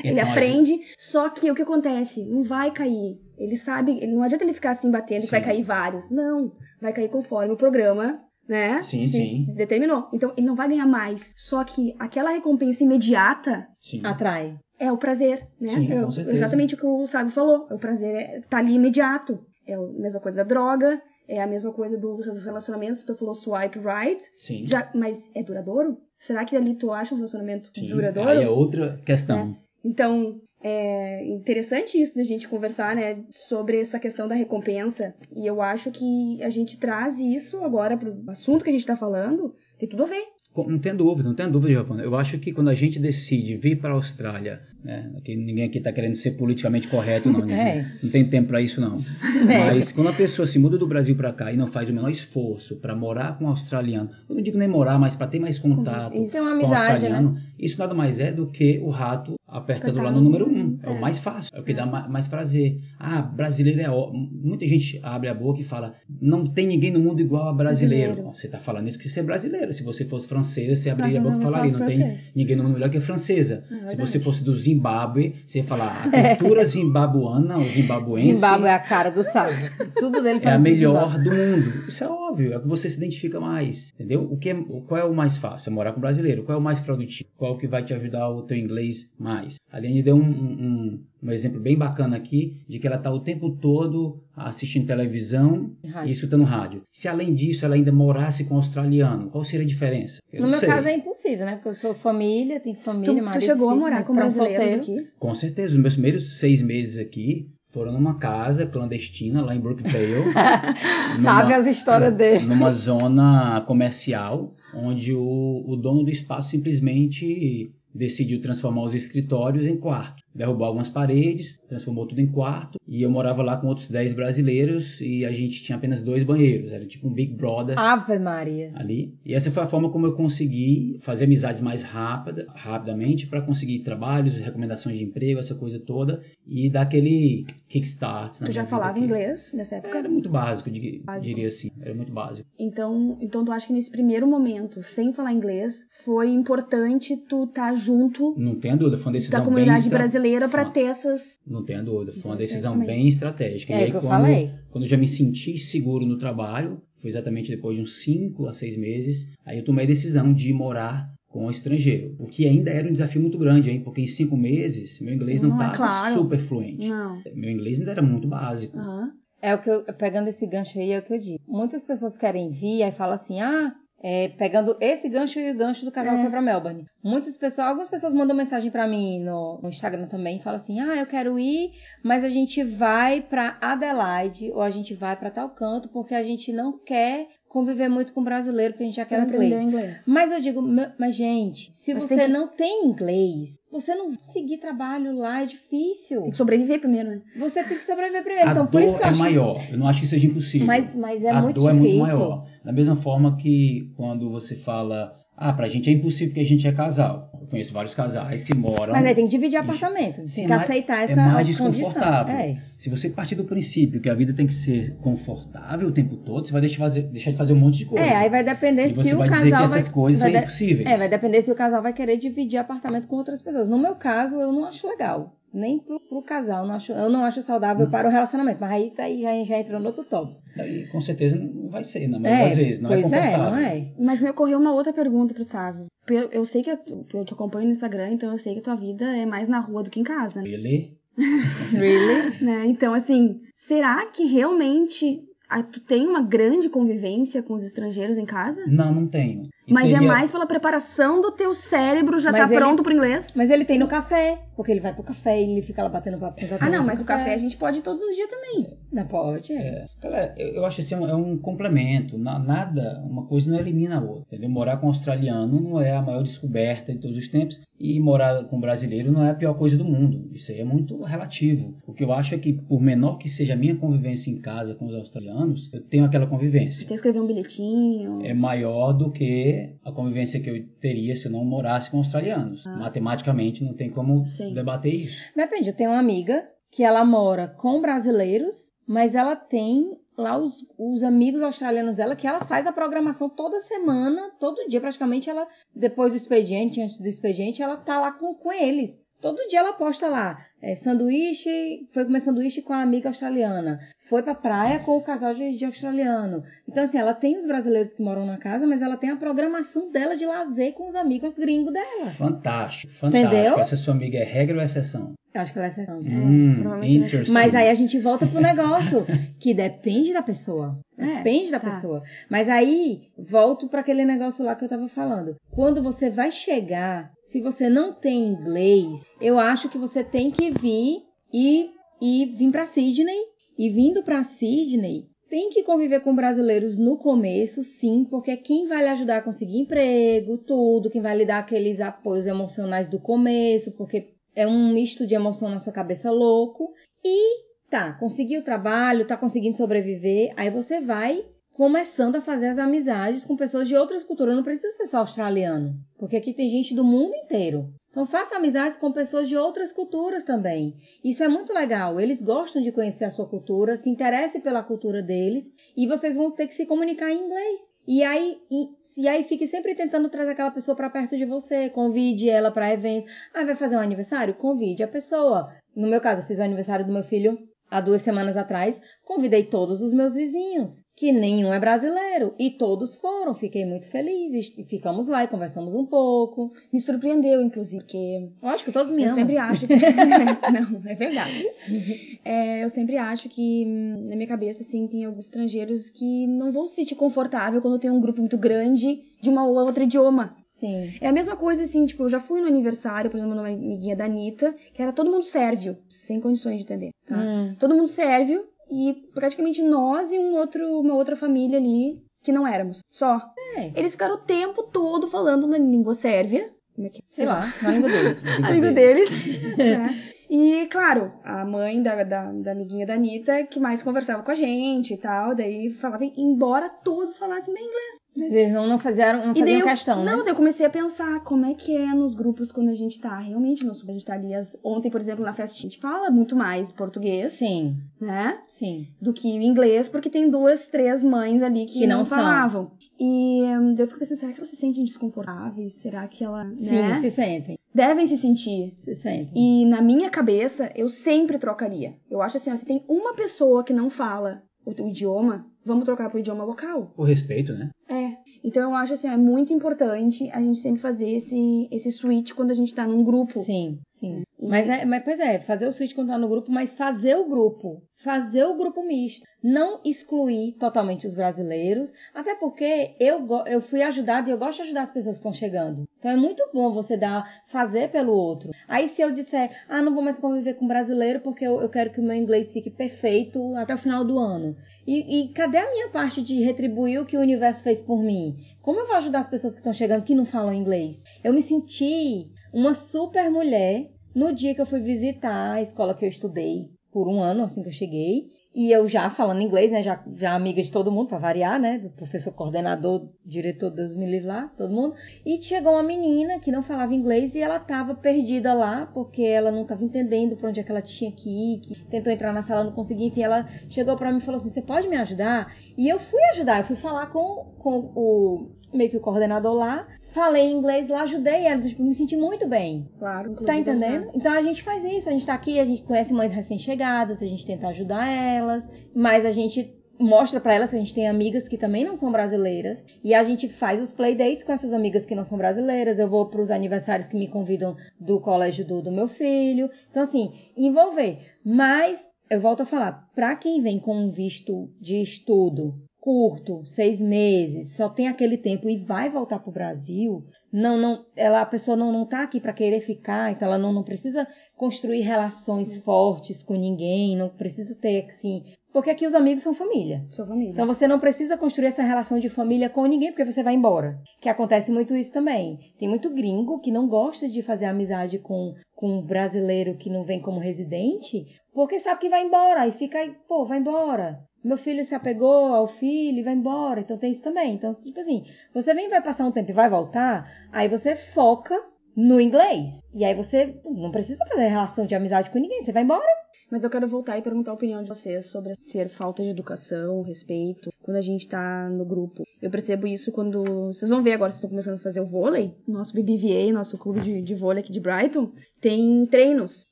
Ele então, aprende, gente... só que o que acontece? Não vai cair. Ele sabe, não adianta ele ficar assim batendo Sim. que vai cair vários. Não, vai cair conforme o programa né? Sim, se, sim. Se determinou. Então ele não vai ganhar mais. Só que aquela recompensa imediata sim. atrai. É o prazer, né? Sim, é, com certeza. Exatamente o que o Sábio falou. O prazer é, tá ali imediato. É a mesma coisa da droga, é a mesma coisa dos relacionamentos. Tu falou swipe right. Sim. Já, mas é duradouro? Será que ali tu acha um relacionamento Sim, duradouro? Aí é outra questão. É. Então, é interessante isso da gente conversar, né, sobre essa questão da recompensa. E eu acho que a gente traz isso agora para o assunto que a gente está falando, tem tudo a ver. Não tem dúvida, não tem dúvida, Japão. Eu acho que quando a gente decide vir para a Austrália, né, aqui, ninguém aqui está querendo ser politicamente correto, não, né, é. não tem tempo para isso, não. É. Mas quando a pessoa se muda do Brasil para cá e não faz o menor esforço para morar com um australiano, eu não digo nem morar, mas para ter mais contato isso é amizade, com o australiano, né? isso nada mais é do que o rato apertando lá no número um. É, é, o mais fácil, é o que dá mais prazer. Ah, brasileiro é ótimo. Muita gente abre a boca e fala, não tem ninguém no mundo igual a brasileiro. brasileiro. Você está falando isso porque você é brasileiro. Se você fosse francesa, você abriria a boca e falaria, não tem ninguém no mundo melhor que a francesa. É Se você fosse do Zimbábue, você ia falar, a cultura zimbabuana, o zimbabuense... Zimbábue é a cara do sábio. Tudo dele É a melhor do mundo. Isso é óbvio, é o que você se identifica mais, entendeu? O que é, qual é o mais fácil? É morar com brasileiro. Qual é o mais produtivo? Qual é o que vai te ajudar o teu inglês mais? A Liane deu um, um, um, exemplo bem bacana aqui de que ela está o tempo todo assistindo televisão e escutando rádio. Se além disso ela ainda morasse com um australiano, qual seria a diferença? Eu no meu sei. caso é impossível, né? Porque eu sou família, tenho família, tu, marido, tu chegou filho, a morar com brasileiros aqui? Com certeza. Os meus primeiros seis meses aqui foram numa casa clandestina lá em Brookvale. Sabe numa- as histórias dele. numa zona comercial, onde o, o dono do espaço simplesmente decidiu transformar os escritórios em quarto. Derrubou algumas paredes, transformou tudo em quarto, e eu morava lá com outros 10 brasileiros, e a gente tinha apenas dois banheiros, era tipo um Big Brother Ave Maria. ali. E essa foi a forma como eu consegui fazer amizades mais rápida, rapidamente para conseguir trabalhos, recomendações de emprego, essa coisa toda e dar aquele kickstart. na Tu já falava aqui. inglês nessa época? Era muito básico, dig- Básico. diria assim. Era muito básico. Então, então tu acha que nesse primeiro momento, sem falar inglês, foi importante tu estar junto Não tenha dúvida, foi uma decisão da comunidade bem estra- brasileira Foi- ter essas. Não tenha dúvida, foi uma decisão bem estratégica. É e aí, que eu quando, falei. quando eu já me senti seguro no trabalho, foi exatamente depois de uns 5 a 6 meses, aí eu tomei a decisão de morar com o estrangeiro. O que ainda era um desafio muito grande, hein? Porque em 5 meses, meu inglês não Não, é estava claro. super fluente. Não. Meu inglês ainda era muito básico. Aham. É o que eu, pegando esse gancho aí, é o que eu digo. Muitas pessoas querem vir aí falam assim, ah, é, pegando esse gancho e o gancho do casal É. que foi pra Melbourne. Muitas pessoas, algumas pessoas mandam mensagem pra mim no, no Instagram também, e falam assim, ah, eu quero ir, mas a gente vai pra Adelaide ou a gente vai pra tal canto porque a gente não quer conviver muito com brasileiro porque a gente já quer inglês. inglês. Mas eu digo, "Ma- mas gente, se Mas você tem que- não tem inglês, você não conseguir trabalho lá é difícil. Tem que sobreviver primeiro, né? Você tem que sobreviver primeiro. a Então, dor por isso que eu é acho que- maior. Eu não acho que seja impossível. Mas, mas é a muito dor difícil. é muito maior. Da mesma forma que quando você fala, ah, pra gente é impossível porque a gente é casal. Eu conheço vários casais que moram. Mas aí tem que dividir apartamento. Sim, tem que mas aceitar é essa mais condição. desconfortável. É. Se você partir do princípio que a vida tem que ser confortável o tempo todo, você vai deixar, fazer- deixar de fazer um monte de coisa. É, aí vai depender você se o vai casal dizer que vai. essas coisas vai são de- impossíveis. É, vai depender se o casal vai querer dividir apartamento com outras pessoas. No meu caso, eu não acho legal. Nem pro, pro casal. Não acho, eu não acho saudável para o relacionamento. Mas aí, tá aí já, já entrou no outro tópico. Daí, com certeza não vai ser, na maioria das vezes. Não pois é confortável. não é? Mas me ocorreu uma outra pergunta pro Sávio. Eu, eu sei que eu, eu te acompanho no Instagram, então eu sei que a tua vida é mais na rua do que em casa, né? Ele, Really? Né? Então, assim, será que realmente ah, tu tem uma grande convivência com os estrangeiros em casa? não, não tenho. Mas é mais pela preparação do teu cérebro já Mas tá ele- pronto pro inglês? Mas ele tem no café. Porque ele vai pro café e ele fica lá batendo papo com os Ah, não, mas o café a gente pode ir todos os dias também. Não pode, é. Cara, eu, eu acho assim, é um- é um complemento. Na- nada, uma coisa não elimina a outra. Entendeu? Morar com um australiano não é a maior descoberta de todos os tempos. E morar com um brasileiro não é a pior coisa do mundo. Isso aí é muito relativo. O que eu acho é que, por menor que seja a minha convivência em casa com os australianos, eu tenho aquela convivência. Tem que escrever um bilhetinho. É maior do que a convivência que eu teria se eu não morasse com australianos. Matematicamente não tem como Sim. debater isso. Depende, eu tenho uma amiga que ela mora com brasileiros, mas ela tem lá os, os amigos australianos dela que ela faz a programação toda semana, todo dia praticamente ela, depois do expediente, antes do expediente, ela tá lá com, com eles. Todo dia ela posta lá, é, sanduíche, foi comer sanduíche com a amiga australiana, foi pra praia com o casal de, de australiano. Então, assim, ela tem os brasileiros que moram na casa, mas ela tem a programação dela de lazer com os amigos gringos dela. Fantástico, fantástico. Entendeu? Essa sua amiga é regra ou exceção? Eu acho que ela é exceção. Hum, provavelmente é. Mas aí a gente volta pro negócio, que depende da pessoa. É, Depende da tá. pessoa. Mas aí, volto para aquele negócio lá que eu tava falando. Quando você vai chegar, se você não tem inglês, eu acho que você tem que vir e, e vir para Sydney. E vindo para Sydney, tem que conviver com brasileiros no começo, sim, porque quem vai lhe ajudar a conseguir emprego, tudo, quem vai lhe dar aqueles apoios emocionais do começo, porque é um misto de emoção na sua cabeça louco. E tá, conseguiu o trabalho, tá conseguindo sobreviver, aí você vai começando a fazer as amizades com pessoas de outras culturas. Não precisa ser só australiano, porque aqui tem gente do mundo inteiro. Então faça amizades com pessoas de outras culturas também. Isso é muito legal. Eles gostam de conhecer a sua cultura, se interesse pela cultura deles e vocês vão ter que se comunicar em inglês. E aí, e, e aí fique sempre tentando trazer aquela pessoa para perto de você, convide ela para evento. Ah, vai fazer um aniversário? Convide a pessoa. No meu caso, eu fiz o aniversário do meu filho há duas semanas atrás, convidei todos os meus vizinhos, que nenhum é brasileiro, e todos foram. Fiquei muito feliz, ficamos lá e conversamos um pouco. Me surpreendeu, inclusive, porque Lógico, todos me eu amam. sempre acho que. não, é verdade. É, eu sempre acho que, hum, na minha cabeça, assim, tem alguns estrangeiros que não vão se sentir confortável quando tem um grupo muito grande de uma ou outra idioma. Sim. É a mesma coisa, assim, tipo, eu já fui no aniversário, por exemplo, de uma amiguinha da Anitta, que era todo mundo sérvio, sem condições de entender, tá? Hum. Todo mundo sérvio e praticamente nós e um outro, uma outra família ali que não éramos. Só. É. Eles ficaram o tempo todo falando na língua sérvia. Como é que é? Sei lá, na língua deles. A língua deles. né? E, claro, a mãe da, da, da amiguinha da Anitta, que mais conversava com a gente e tal, daí falava, embora todos falassem bem inglês. Mas eles não, não fizeram, não faziam eu, questão, não, né? daí eu comecei a pensar como é que é nos grupos quando a gente tá realmente nos a gente tá ali. As, ontem, por exemplo, na festa a gente fala muito mais português, Sim, né? sim. Do que o inglês, porque tem duas, três mães ali que, Que não não, falavam. E hum, eu fico pensando, será que elas se sentem desconfortáveis? Será que ela. Sim, né? se sentem. Devem se sentir. Se sentem. E na minha cabeça, eu sempre trocaria. Eu acho assim, ó, se tem uma pessoa que não fala o, o idioma, vamos trocar pro idioma local. O respeito, né? É. Então eu acho assim, é muito importante a gente sempre fazer esse, esse switch quando a gente tá num grupo. Sim, sim. Mas, é, mas, pois é, fazer o switch quando tá no grupo, mas fazer o grupo. Fazer o grupo misto. Não excluir totalmente os brasileiros. Até porque eu, eu fui ajudada e eu gosto de ajudar as pessoas que estão chegando. Então é muito bom você dar, fazer pelo outro. Aí se eu disser, ah, não vou mais conviver com brasileiro porque eu, eu quero que o meu inglês fique perfeito até o final do ano. E, e cadê a minha parte de retribuir o que o universo fez por mim? Como eu vou ajudar as pessoas que estão chegando que não falam inglês? Eu me senti uma super mulher no dia que eu fui visitar a escola que eu estudei por um ano, assim que eu cheguei. E eu já falando inglês, né? Já, já amiga de todo mundo, pra variar, né? Do professor coordenador, diretor, Deus me livre lá, todo mundo. E chegou uma menina que não falava inglês e ela tava perdida lá, porque ela não tava entendendo pra onde é que ela tinha que ir, que tentou entrar na sala, não conseguia. Enfim, ela chegou pra mim e falou assim: Você pode me ajudar? E eu fui ajudar, eu fui falar com, com o meio que o coordenador lá, falei inglês lá, ajudei ela, tipo, me senti muito bem. Claro, inclusive. Tá entendendo? Então a gente faz isso, a gente tá aqui, a gente conhece mães recém-chegadas, a gente tenta ajudar elas, mas a gente mostra pra elas que a gente tem amigas que também não são brasileiras e a gente faz os playdates com essas amigas que não são brasileiras. Eu vou pros aniversários que me convidam do colégio do, do meu filho. Então assim, envolver. Mas eu volto a falar, pra quem vem com um visto de estudo curto, seis meses, só tem aquele tempo e vai voltar pro Brasil, não, não, ela, a pessoa não, não tá aqui para querer ficar, então ela não, não precisa construir relações fortes com ninguém, não precisa ter, assim, porque aqui os amigos são família. Sua família. Então você não precisa construir essa relação de família com ninguém porque você vai embora. Que acontece muito isso também. Tem muito gringo que não gosta de fazer amizade com, com um brasileiro que não vem como residente, porque sabe que vai embora e fica aí, pô, vai embora. Meu filho se apegou ao filho e vai embora. Então tem isso também. Então, tipo assim, você vem, vai passar um tempo e vai voltar, aí você foca no inglês. E aí você não precisa fazer relação de amizade com ninguém, você vai embora. Mas eu quero voltar e perguntar a opinião de vocês sobre ser falta de educação, respeito, quando a gente tá no grupo. Eu percebo isso quando. Vocês vão ver agora, vocês estão começando a fazer o vôlei. Nosso BBVA, nosso clube de, de vôlei aqui de Brighton, tem treinos.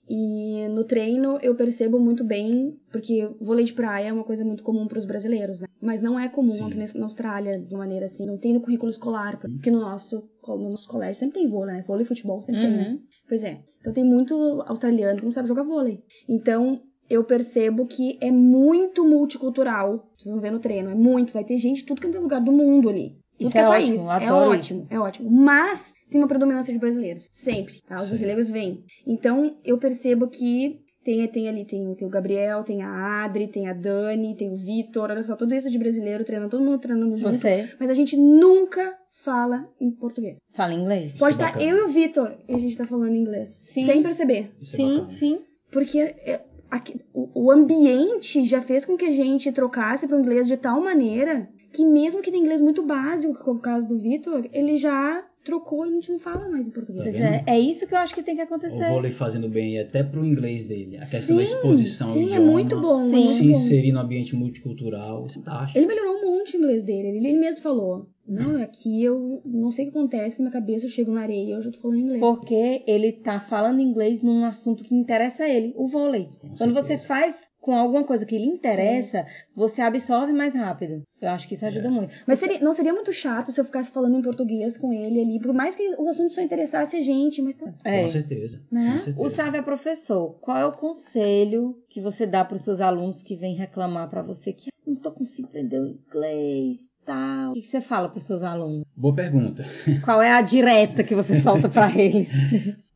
E no treino eu percebo muito bem, porque vôlei de praia é uma coisa muito comum para os brasileiros, né? Mas não é comum Sim. aqui na- Austrália, de maneira assim. Não tem no currículo escolar, porque no nosso, no nosso colégio sempre tem vôlei, né? Vôlei e futebol sempre tem, né? Pois é. Então tem muito australiano que não sabe jogar vôlei. Então eu percebo que é muito multicultural. Vocês vão ver no treino, é muito. Vai ter gente de tudo quanto é lugar do mundo ali. Tudo Isso que é é, ótimo, país. É ótimo, é ótimo. Mas tem uma predominância de brasileiros. Sempre, tá? Os Sim. brasileiros vêm. Então eu percebo que tem, tem ali, tem, o- tem o Gabriel, tem a Adri, tem a Dani, tem o Vitor, olha só, tudo isso de brasileiro treinando, todo mundo treinando junto. Você Mas a gente nunca fala em português. fala inglês? Pode Isso é estar bacana. eu e o Vitor e a gente tá falando inglês. Sim. Sem perceber. Isso é Sim, bacana. sim. Porque é, aqui- o, o ambiente já fez com que a gente trocasse para o inglês de tal maneira que mesmo que tem inglês muito básico, como o caso do Vitor, ele já trocou e a gente não fala mais em português. Pois Tá vendo? é, é isso que eu acho que tem que O acontecer. vôlei fazendo bem até pro inglês dele. A questão da Sim, exposição ao sim, é idioma. muito bom, Sim. é Se muito bom. inserir no ambiente multicultural. Fantástico. Ele melhorou um monte o inglês dele. Ele, ele mesmo falou: Não, aqui eu não sei o que acontece, na minha cabeça eu chego na areia e eu já tô falando inglês. Porque ele tá falando inglês num assunto que interessa a ele, o vôlei. Com Quando você faz com alguma coisa que lhe interessa, você absorve mais rápido. Eu acho que isso ajuda É. muito. Mas seria- não seria muito chato se eu ficasse falando em português com ele ali, por mais que o assunto só interessasse a gente, mas tá. É. Com certeza. Né? Com certeza. O Sávio é professor. Qual é o conselho que você dá para os seus alunos que vêm reclamar para você que "Ah, não tô conseguindo aprender o inglês, tal? O que que você fala para os seus alunos? Boa pergunta. Qual é a direta que você solta para eles?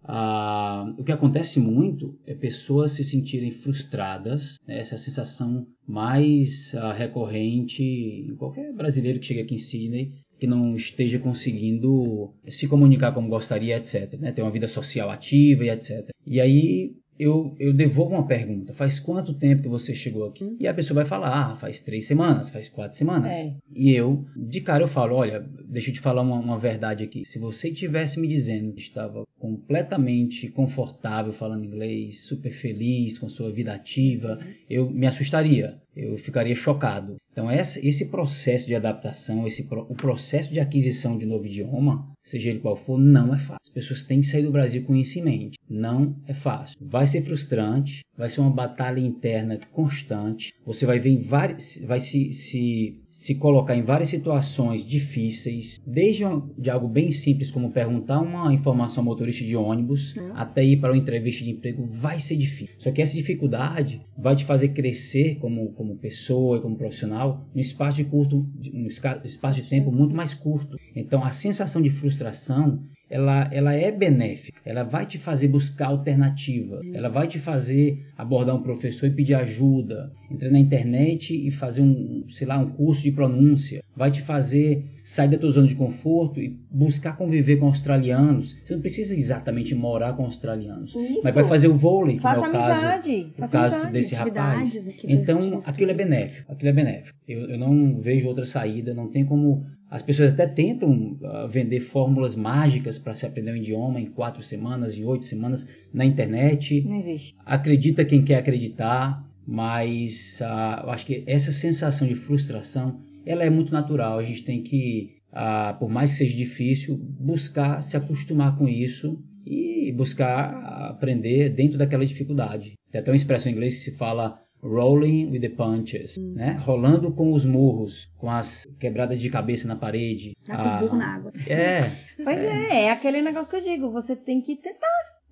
Ah, o que acontece muito é pessoas se sentirem frustradas, né? essa sensação mais ah, recorrente em qualquer brasileiro que chega aqui em Sydney que não esteja conseguindo se comunicar como gostaria, etc. Né? Ter uma vida social ativa e etc. E aí eu, eu devolvo uma pergunta. Faz quanto tempo que você chegou aqui? E a pessoa vai falar, ah, faz três semanas, faz quatro semanas. É. E eu, de cara, eu falo, olha, deixa eu te falar uma, uma verdade aqui. Se você tivesse me dizendo que estava completamente confortável falando inglês, super feliz com sua vida ativa, eu me assustaria. Eu ficaria chocado. Então, esse processo de adaptação, esse, o processo de aquisição de novo idioma, seja ele qual for, não é fácil. As pessoas têm que sair do Brasil com isso em mente. Não é fácil. Vai ser frustrante, vai ser uma batalha interna constante. Você vai ver em vários, vai se, se se colocar em várias situações difíceis, desde um, de algo bem simples como perguntar uma informação ao motorista de ônibus, uhum. até ir para uma entrevista de emprego, vai ser difícil. Só que essa dificuldade vai te fazer crescer como, como pessoa e como profissional no espaço de curto, no espaço de tempo muito mais curto. Então a sensação de frustração ela, ela é benéfica, ela vai te fazer buscar alternativa, ela vai te fazer abordar um professor e pedir ajuda, entrar na internet e fazer um, sei lá, um curso de pronúncia, vai te fazer sair da tua zona de conforto e buscar conviver com australianos. Você não precisa exatamente morar com australianos, Isso. mas vai fazer o vôlei, Faça que é o amizade. caso, Faça o caso amizade. desse rapaz. Né, Então, aquilo é benéfico, aquilo é benéfico. Eu, eu não vejo outra saída, não tem como as pessoas até tentam uh, vender fórmulas mágicas para se aprender um idioma em quatro semanas, em oito semanas na internet. Não existe. Acredita quem quer acreditar, mas uh, eu acho que essa sensação de frustração ela é muito natural. A gente tem que, uh, por mais que seja difícil, buscar se acostumar com isso e buscar aprender dentro daquela dificuldade. Tem até uma expressão em inglês que se fala rolling with the punches, né? Rolando com os murros, com as quebradas de cabeça na parede. Tá com os burros na água. É, Pois é. é, aquele negócio que eu digo, você tem que tentar.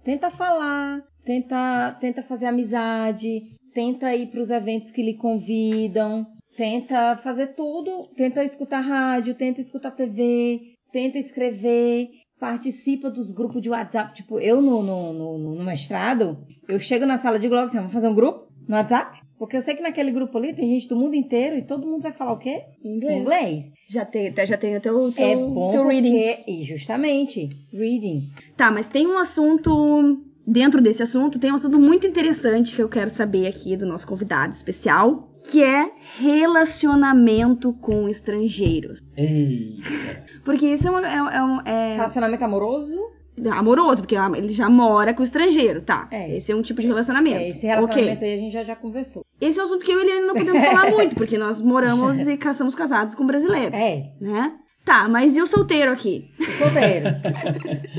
Tenta falar, tenta, tenta fazer amizade, tenta ir para os eventos que lhe convidam, tenta fazer tudo, tenta escutar rádio, tenta escutar TV, tenta escrever, participa dos grupos de WhatsApp. Tipo, eu no, no, no, no mestrado, eu chego na sala de logo assim, vamos fazer um grupo no WhatsApp? Porque eu sei que naquele grupo ali tem gente do mundo inteiro e todo mundo vai falar o quê? Inglês. Inglês. Já tem, até já tem até o teu, é bom teu porque... reading. E justamente, reading. Tá, mas tem um assunto. Dentro desse assunto, tem um assunto muito interessante que eu quero saber aqui do nosso convidado especial, que é relacionamento com estrangeiros. Ei, Porque isso é, uma- é- é um- é Relacionamento amoroso. Amoroso, porque ele já mora com o estrangeiro, tá? É. Esse é um tipo de relacionamento. É, esse relacionamento Ok. aí a gente já, já conversou. Esse é um assunto que eu e ele não podemos falar muito, porque nós moramos e ca- somos casados com brasileiros. É, Né? Tá, mas e o solteiro aqui? o solteiro.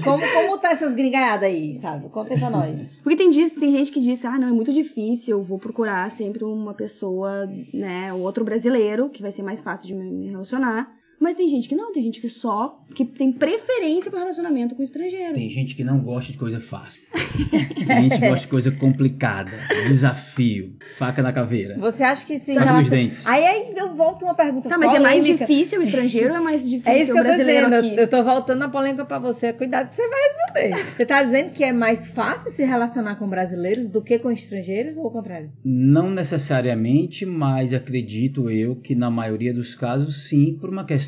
como, como tá essas gringadas aí, sabe? Conta aí pra nós. Porque tem, diz- tem gente que diz, ah, não, é muito difícil, eu vou procurar sempre uma pessoa, né, outro brasileiro, que vai ser mais fácil de me relacionar. Mas tem gente que não, tem gente que só, que tem preferência para relacionamento com estrangeiro. tem gente que não gosta de coisa fácil. Tem gente que gosta de coisa complicada, desafio, faca na caveira. Você acha que se Faca nos relaciona- dentes. Aí, aí eu volto uma pergunta Tá, mas é mais polêmica. difícil o estrangeiro ou é mais difícil É isso que o eu tô brasileiro dizendo. aqui? Eu, tô voltando na polêmica pra você. Cuidado que você vai responder. Você tá dizendo que é mais fácil se relacionar com brasileiros do que com estrangeiros ou ao contrário? Não necessariamente, mas acredito eu que na maioria dos casos sim, por uma questão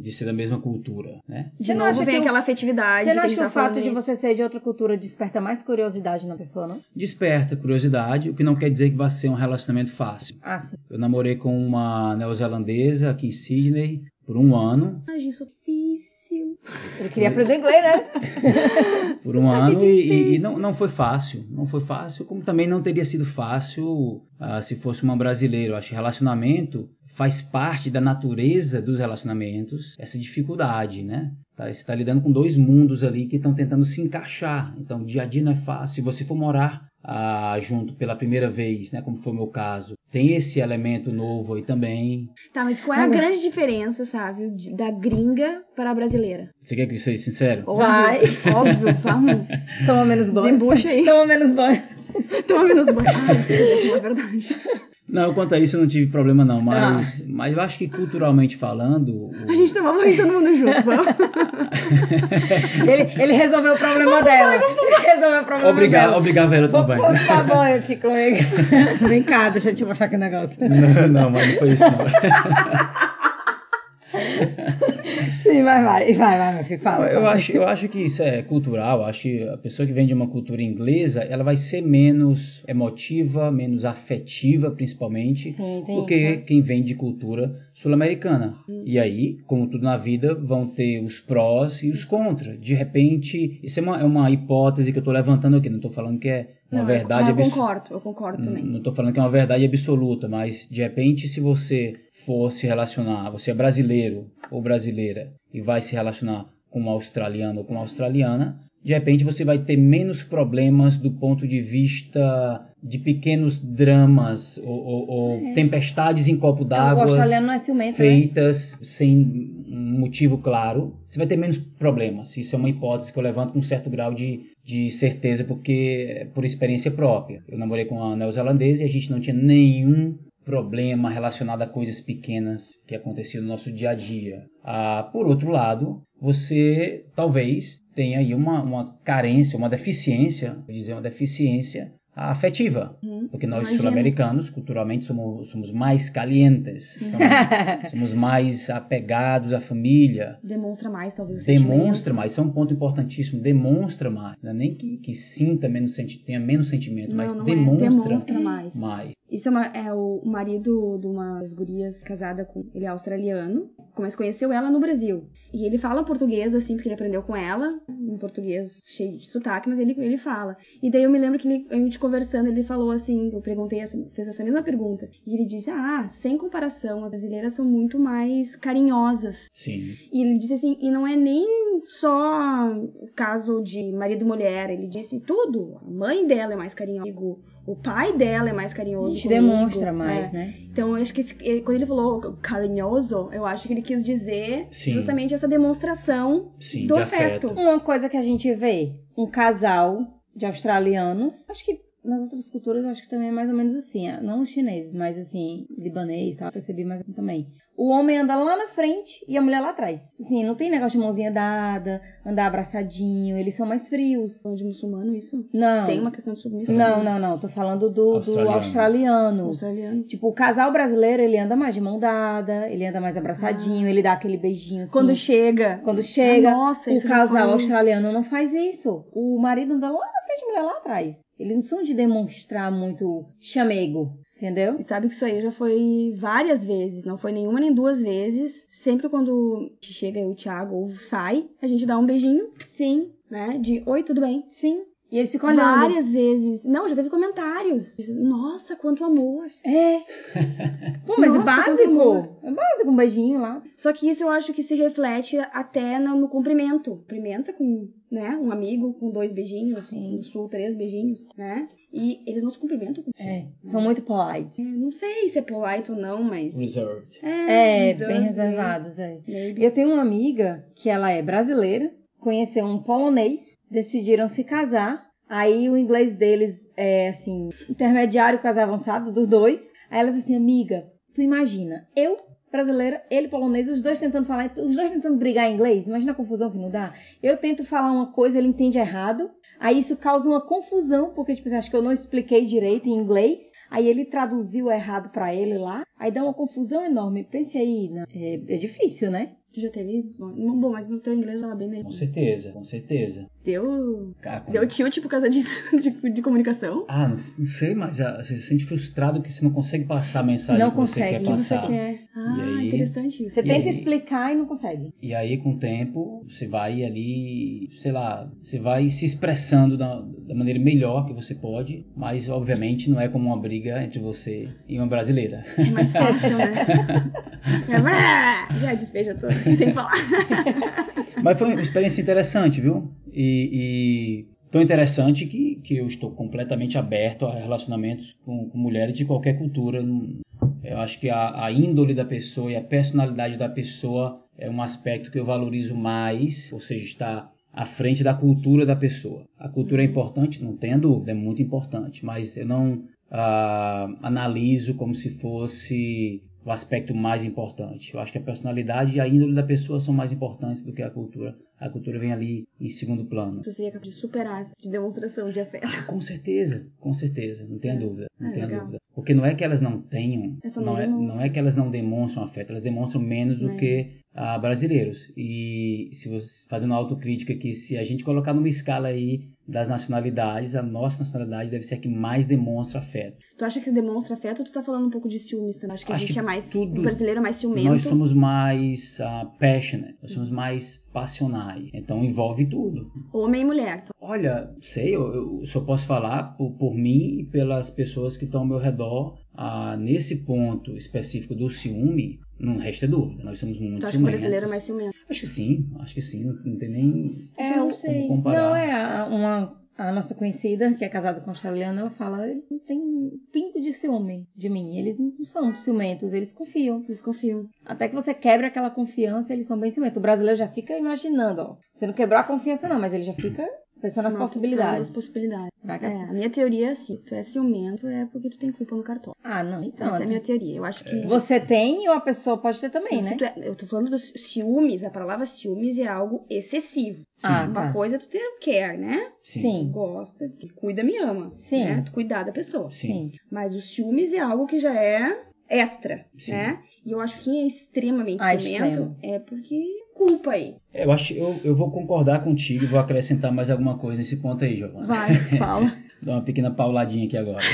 de ser da mesma cultura, né? De Você não novo acha vem que o- aquela afetividade Você não acha que o tá falando fato de você ser de outra cultura desperta mais curiosidade na pessoa, não? Desperta curiosidade, o que não quer dizer que vai ser um relacionamento fácil. Ah, sim. Eu namorei com uma neozelandesa aqui em Sydney por um ano, Ai, gente, sou difícil. Ele queria aprender inglês, né? por um ano e, e- e não, não foi fácil. Não foi fácil, como também não teria sido fácil ah, se fosse uma brasileira. Eu acho que relacionamento faz parte da natureza dos relacionamentos, essa dificuldade, né? Tá, você está lidando com dois mundos ali que estão tentando se encaixar. Então, o dia a dia não é fácil. Se você for morar ah, junto pela primeira vez, né, como foi o meu caso, tem esse elemento novo aí também. Tá, mas qual é a Olha. grande diferença, sabe, da gringa para a brasileira? Você quer que eu seja sincero? Vai. óbvio, vamos. Toma menos banho. Desembucha aí. Toma menos banho. Toma menos banho. Ai, isso é uma verdade. Não, quanto a isso eu não tive problema não, mas, ah. mas eu acho que culturalmente falando... O... A gente tava morrendo todo mundo junto, vamos. ele, ele resolveu o problema dela. Resolveu o problema obrigado, dela. Obrigado, Vera, também. Por favor, aqui comigo. Vem cá, deixa eu te mostrar que negócio. Não, não, mas não foi isso não. Vai, vai, vai, vai, meu filho, fala. Eu acho, eu acho que isso é cultural, acho que a pessoa que vem de uma cultura inglesa, ela vai ser menos emotiva, menos afetiva, principalmente, Sim, do que isso. quem vem de cultura sul-americana. Hum. E aí, como tudo na vida, vão ter os prós e os contras. De repente, isso é uma, é uma hipótese que eu estou levantando aqui, não estou falando que é uma não, verdade eu, eu concordo, eu concordo também. Não estou falando que é uma verdade absoluta, mas de repente, se você for se relacionar, você é brasileiro ou brasileira e vai se relacionar com um australiano ou com uma australiana, de repente você vai ter menos problemas do ponto de vista de pequenos dramas ou, ou, ou é. tempestades em copo d'água é né? feitas né? sem um motivo claro. Você vai ter menos problemas. Isso é uma hipótese que eu levanto com um certo grau de, de certeza, porque por experiência própria. Eu namorei com uma neozelandesa e a gente não tinha nenhum problema relacionado a coisas pequenas que aconteciam no nosso dia a dia. Ah, por outro lado, você talvez tenha aí uma, uma carência, uma deficiência, vou dizer uma deficiência afetiva, hum, porque nós sul-americanos culturalmente somos, somos mais calientes, somos, somos, mais apegados à família. Demonstra mais, talvez. demonstra mais, isso é um ponto importantíssimo. Demonstra mais, não é nem que, que sinta menos tenha menos sentimento, não, mas não demonstra, é. demonstra mais. mais. Isso é, uma, é, o marido de umas gurias casada com. Ele é australiano, mas conheceu ela no Brasil. E ele fala português, assim, porque ele aprendeu com ela, em português cheio de sotaque, mas ele, ele fala. E daí eu me lembro que ele, a gente conversando, ele falou assim: eu perguntei, fez essa mesma pergunta. E ele disse: Ah, sem comparação, as brasileiras são muito mais carinhosas. Sim. E ele disse assim: e não é nem só o caso de marido e mulher, ele disse tudo. A mãe dela é mais carinhosa o pai dela é mais carinhoso. A gente comigo, demonstra mais, né? né? Então, eu acho que esse, quando ele falou carinhoso, eu acho que ele quis dizer Sim. justamente essa demonstração Sim, do de afeto. afeto. Uma coisa que a gente vê, um casal de australianos, acho que nas outras culturas eu acho que também é mais ou menos assim, ah, não os chineses, mas assim, libanês, tá? percebi mais assim também. O homem anda lá na frente e a mulher lá atrás. Assim, não tem negócio de mãozinha dada, andar abraçadinho, eles são mais frios. De muçulmano isso? Não. Tem uma questão de submissão. Não, não, não, tô falando do australiano. Do australiano. australiano. Tipo, o casal brasileiro, ele anda mais de mão dada, ele anda mais abraçadinho, ah. ele dá aquele beijinho assim. Quando chega. Quando chega. Ah, nossa, o casal australiano não faz isso. O marido anda lá a mulher lá atrás. Eles não são de demonstrar muito chamego. Entendeu? E sabe que isso aí já foi várias vezes, não foi nenhuma nem duas vezes. Sempre quando chega o Thiago ou sai, a gente dá um beijinho. Sim. Né? De oi, tudo bem? Sim. E eles ficam olhando. Várias vezes. Não, já teve comentários. Nossa, quanto amor. É. Pô, mas é Nossa, é básico. É básico, um beijinho lá. Só que isso eu acho que se reflete até no, no cumprimento. Cumprimenta com, né, um amigo com dois beijinhos, Sim. no sul três beijinhos, né? E eles não se cumprimentam com É, são muito polite. É, não sei se é polite ou não, mas. Reserved. É, é reserved, bem reservados, é. Eu tenho uma amiga que ela é brasileira, conheceu um polonês decidiram se casar. Aí o inglês deles é assim, intermediário, quase avançado dos dois. Aí elas assim, amiga, tu imagina, eu brasileira, ele polonês, os dois tentando falar, os dois tentando brigar em inglês, imagina a confusão que não dá. Eu tento falar uma coisa, ele entende errado. Aí isso causa uma confusão, porque tipo, assim, acho que eu não expliquei direito em inglês. Aí ele traduziu errado para ele lá. Aí dá uma confusão enorme. Pense aí, né? é, é difícil, né? Tu já teve isso? Bom, mas no teu inglês tava bem melhor. Com certeza, com certeza. Deu. Cara, Deu tilt por causa de, de, de comunicação? Ah, não, não, sei, mas ah, você se sente frustrado que você não consegue passar a mensagem não que consegue, você quer passar. Você quer. Ah, aí, interessante isso. Você tenta aí, explicar e não consegue. E aí, com o tempo, você vai ali, sei lá, você vai se expressando da, da maneira melhor que você pode, mas obviamente não é como uma briga entre você e uma brasileira. É mais fácil, né? Já despeja tudo tem que falar. Mas foi uma experiência interessante, viu? E, e tão interessante que, que eu estou completamente aberto a relacionamentos com, com mulheres de qualquer cultura. Eu acho que a, a, índole da pessoa e a personalidade da pessoa é um aspecto que eu valorizo mais, ou seja, está à frente da cultura da pessoa. A cultura é importante, não tenha dúvida, é muito importante, mas eu não uh, analiso como se fosse o aspecto mais importante. Eu acho que a personalidade e a índole da pessoa são mais importantes do que a cultura. A cultura vem ali em segundo plano. Você seria capaz de superar de demonstração de afeto. Ah, com certeza, com certeza, não tenho é. dúvida, não é, tenho legal. dúvida. Porque não é que elas não tenham, não, não, é, não é que elas não demonstram afeto, elas demonstram menos do que ah, brasileiros. E se você fazendo autocrítica que se a gente colocar numa escala aí das nacionalidades, a nossa nacionalidade deve ser a que mais demonstra afeto. Tu acha que demonstra afeto ou tu tá falando um pouco de ciúmes também? Acho que Acho a gente que é mais. tudo- O brasileiro é mais ciumento. Nós somos mais uh, passionate, nós somos mais passionais. Então envolve tudo. Homem e mulher. Olha, sei, eu, eu só posso falar por, por mim e pelas pessoas que estão ao meu redor. Ah, nesse ponto específico do ciúme, não resta dúvida. Nós somos muito Tu acha que o ciumentos. brasileiro é mais ciumento? Acho que sim, acho que sim. Não, não tem nem É, não sei. como comparar. Não, é a, uma, a nossa conhecida, que é casada com um australiano, ela fala, ele não tem um pingo de ciúme de mim. Eles não são ciumentos, eles confiam. Eles confiam. Até que você quebra aquela confiança, eles são bem ciumentos. O brasileiro já fica imaginando, ó. Você não quebrou a confiança não, mas ele já fica pensando nas Não, possibilidades. As possibilidades. Será que É, a minha teoria é assim: tu é ciumento é porque tu tem culpa no cartório. Ah, não, então. Essa é a minha teoria. Eu acho que. Você tem ou a pessoa pode ter também, né? é- eu tô falando dos ciúmes, a palavra ciúmes é algo excessivo. Ah, Uma tá. coisa é tu ter o care, né? Sim. Tu gosta, tu cuida, me ama. Sim. Né? Tu cuidar da pessoa. Sim. Sim. Mas os ciúmes é algo que já é extra, Sim. né? E eu acho que quem é extremamente Ah, ciumento extremo. é porque culpa aí. Eu acho eu, eu vou concordar contigo e vou acrescentar mais alguma coisa nesse ponto aí, Giovana. Vai, fala. Dar uma pequena pauladinha aqui agora.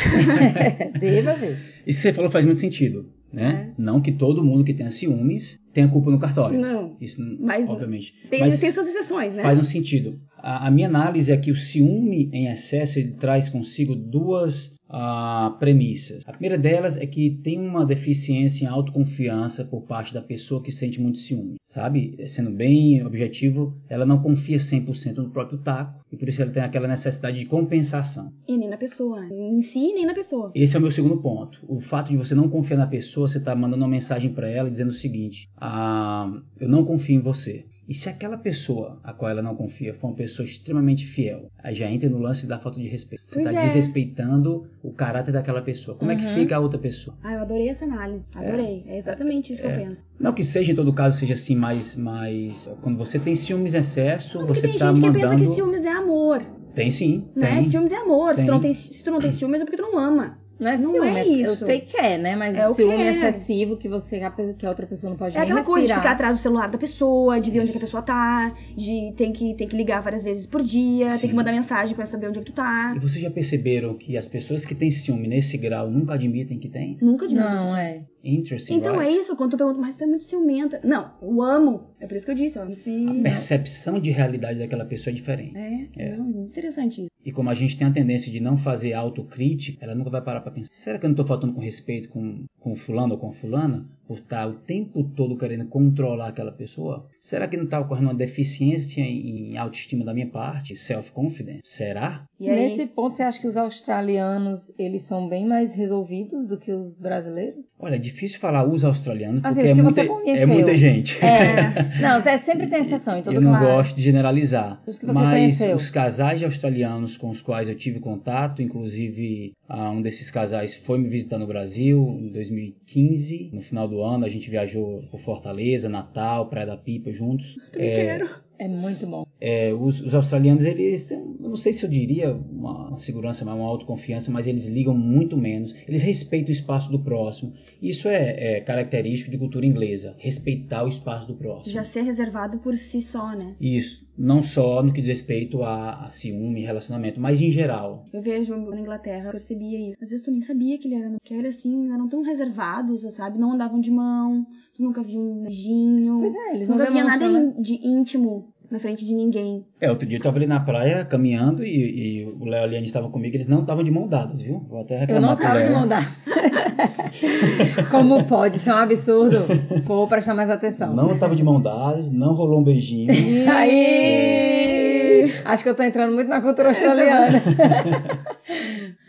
Deva ver. Isso que você falou faz muito sentido, né? Não que todo mundo que tenha ciúmes tenha culpa no cartório. Não. Isso, não- Mas obviamente. Tem, Mas tem suas exceções, né? faz um sentido. A, a minha análise é que o ciúme em excesso ele traz consigo duas ah, premissas. A primeira delas é que tem uma deficiência em autoconfiança por parte da pessoa que sente muito ciúme, sabe? Sendo bem objetivo, ela não confia 100% no próprio taco e por isso ela tem aquela necessidade de compensação. E nem na pessoa, né? Em si, nem na pessoa. Esse é o meu segundo ponto. O fato de você não confiar na pessoa, você está mandando uma mensagem para ela dizendo o seguinte: ah, eu não confio em você. E se aquela pessoa a qual ela não confia for uma pessoa extremamente fiel, aí já entra no lance da falta de respeito. Você está é. desrespeitando o caráter daquela pessoa. Como é que Uhum. fica a outra pessoa? Ah, eu adorei essa análise. Adorei. É, exatamente isso que eu penso. Não que seja em todo caso seja assim, mas, mas quando você tem ciúmes em excesso, Porque você tem está gente que mandando. pensa que ciúmes é amor, Tem sim, né? tem. Ciúmes é amor. Se tu, Tem. não tem, se tu não tem ciúmes é porque tu não ama. Não é Não ciúme, é é isso. Eu sei que é, né? Mas É o ciúme que é. excessivo que você que a outra pessoa não pode É aquela coisa de respirar. ficar atrás do celular da pessoa, de ver onde é que a pessoa tá, de tem que, tem que ligar várias vezes por dia, Sim. tem que mandar mensagem pra saber onde é que tu tá. E vocês já perceberam que as pessoas que têm ciúme nesse grau nunca admitem que têm? Nunca admito. Não, é. Interesting, Então é right? isso, quando tu pergunta, mas tu é muito ciumenta. Não, eu amo. É por isso que eu disse, eu amo se. A percepção de realidade daquela pessoa é diferente. É, É. não, muito interessante isso. E como a gente tem a tendência de não fazer autocrítica, ela nunca vai parar pra pensar. Será que eu não tô faltando com respeito com, com fulano ou com fulana? Por estar o tempo todo querendo controlar aquela pessoa? Será que não tá ocorrendo uma deficiência em, autoestima da minha parte? Self-confidence? Será? E aí, Nesse ponto, você acha que os australianos, eles são bem mais resolvidos do que os brasileiros? Olha, é difícil falar os australianos porque é que muita, é muita gente. É. não, é, sempre tem exceção em todo Eu não lugar. gosto de generalizar, Os que você mas conheceu. os casais australianos com os quais eu tive contato, inclusive ah, um desses casais foi me visitar no Brasil em 2015, no final do ano a gente viajou por Fortaleza, Natal, Praia da Pipa juntos. também quero. É muito bom. É, os, os australianos eles têm, eu não sei se eu diria uma, uma segurança, mas uma autoconfiança, mas eles ligam muito menos. Eles respeitam o espaço do próximo. Isso é, é característico de cultura inglesa, respeitar o espaço do próximo. Já ser reservado por si só, né? Isso, não só no que diz respeito a, a ciúme e relacionamento, mas em geral. Eu vejo na Inglaterra, eu percebia isso. Às vezes tu nem sabia que ele era, que ele assim, eram tão reservados, sabe? Não andavam de mão, tu nunca viu um beijinho. Pois é, eles não nunca via nada né? de íntimo na frente de ninguém. É, outro dia eu tava ali na praia caminhando e, e o Léo e a Liane estavam comigo, eles não estavam de mão dadas, viu? Vou até Eu reclamar não pro tava de mão dada. Como pode? Isso é um absurdo. Vou prestar mais atenção. Não tava de mão dadas, não rolou um beijinho. Aí! Acho que eu tô entrando muito na cultura australiana.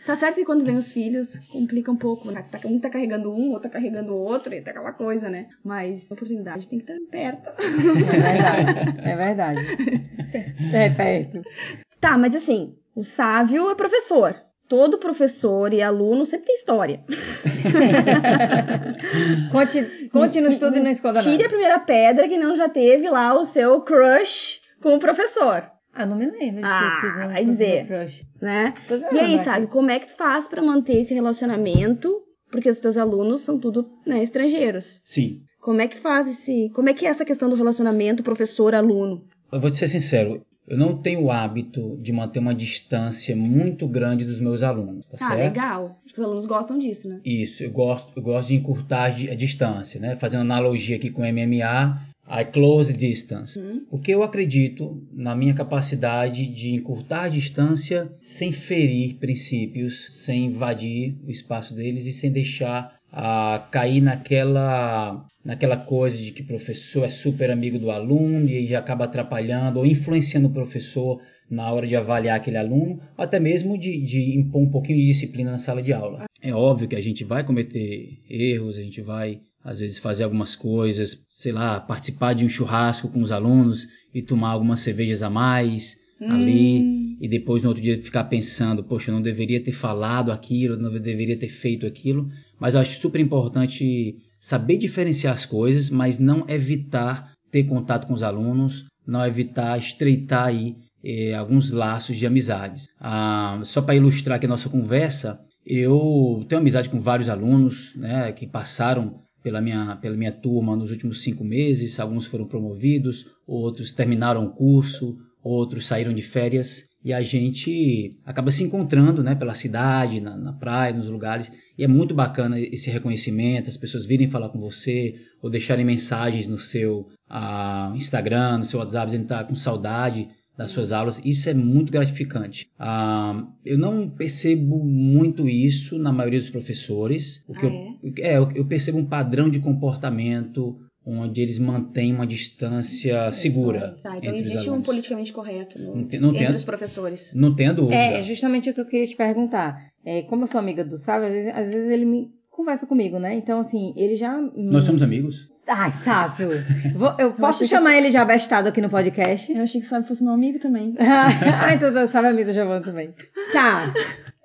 Tá certo que quando vem os filhos, complica um pouco. né? Tá- Um tá carregando um, outro tá carregando o outro, e tá aquela coisa, né? Mas a oportunidade tem que estar perto. É verdade. É verdade. É perto. Tá, mas assim, o sábio é professor. todo professor e aluno sempre tem história. conte, conte no estudo e não esconda Tire a primeira pedra que não já teve lá o seu crush com o professor, Ah, não me lembro de Ah, ter tido um vai dizer. crush. né? Tô E aí, lembrando sabe, como é que tu faz pra manter esse relacionamento? Porque os teus alunos são tudo, né, estrangeiros. Sim. Como é que faz esse, como é que é essa questão do relacionamento professor-aluno? Eu vou te ser sincero, eu não tenho o hábito de manter uma distância muito grande dos meus alunos, tá Ah, certo? legal. Acho que os alunos gostam disso, né? Isso, eu gosto, eu gosto de encurtar a distância, né? Fazendo analogia aqui com MMA, I close distance. Hum. Porque eu acredito na minha capacidade de encurtar a distância sem ferir princípios, sem invadir o espaço deles e sem deixar ah, cair naquela, naquela coisa de que o professor é super amigo do aluno e acaba atrapalhando ou influenciando o professor na hora de avaliar aquele aluno, ou até mesmo de, de impor um pouquinho de disciplina na sala de aula. É óbvio que a gente vai cometer erros, a gente vai às vezes fazer algumas coisas, sei lá, participar de um churrasco com os alunos e tomar algumas cervejas a mais ali. E depois no outro dia ficar pensando, poxa, eu não deveria ter falado aquilo, eu não deveria ter feito aquilo, mas eu acho super importante saber diferenciar as coisas, mas não evitar ter contato com os alunos, não evitar estreitar aí eh, alguns laços de amizades. Ah, só para ilustrar aqui a nossa conversa, eu tenho amizade com vários alunos né, que passaram pela minha, pela minha turma nos últimos cinco meses. Alguns foram promovidos, outros terminaram o curso, outros saíram de férias. E a gente acaba se encontrando né, pela cidade, na, na praia, nos lugares. E é muito bacana esse reconhecimento, as pessoas virem falar com você ou deixarem mensagens no seu ah, Instagram, no seu WhatsApp, dizendo que está com saudade das suas aulas, isso é muito gratificante. Ah, eu não percebo muito isso na maioria dos professores. O que Ah, eu, é, eu, eu percebo um padrão de comportamento onde eles mantêm uma distância segura. Tá, então entre os existe um politicamente correto no, Não tem- não entre tem- os professores. Não tenha dúvida. É, justamente o que eu queria te perguntar. É, como eu sou amiga do Sábio, às vezes, às vezes ele me conversa comigo, né? Então, assim, ele já. me- Nós somos amigos. Ai, Sábio. Eu posso que chamar ele de abestado aqui no podcast? Eu achei que o Sábio fosse meu amigo também. ah, então você sabe amigo da Giovana também. Tá.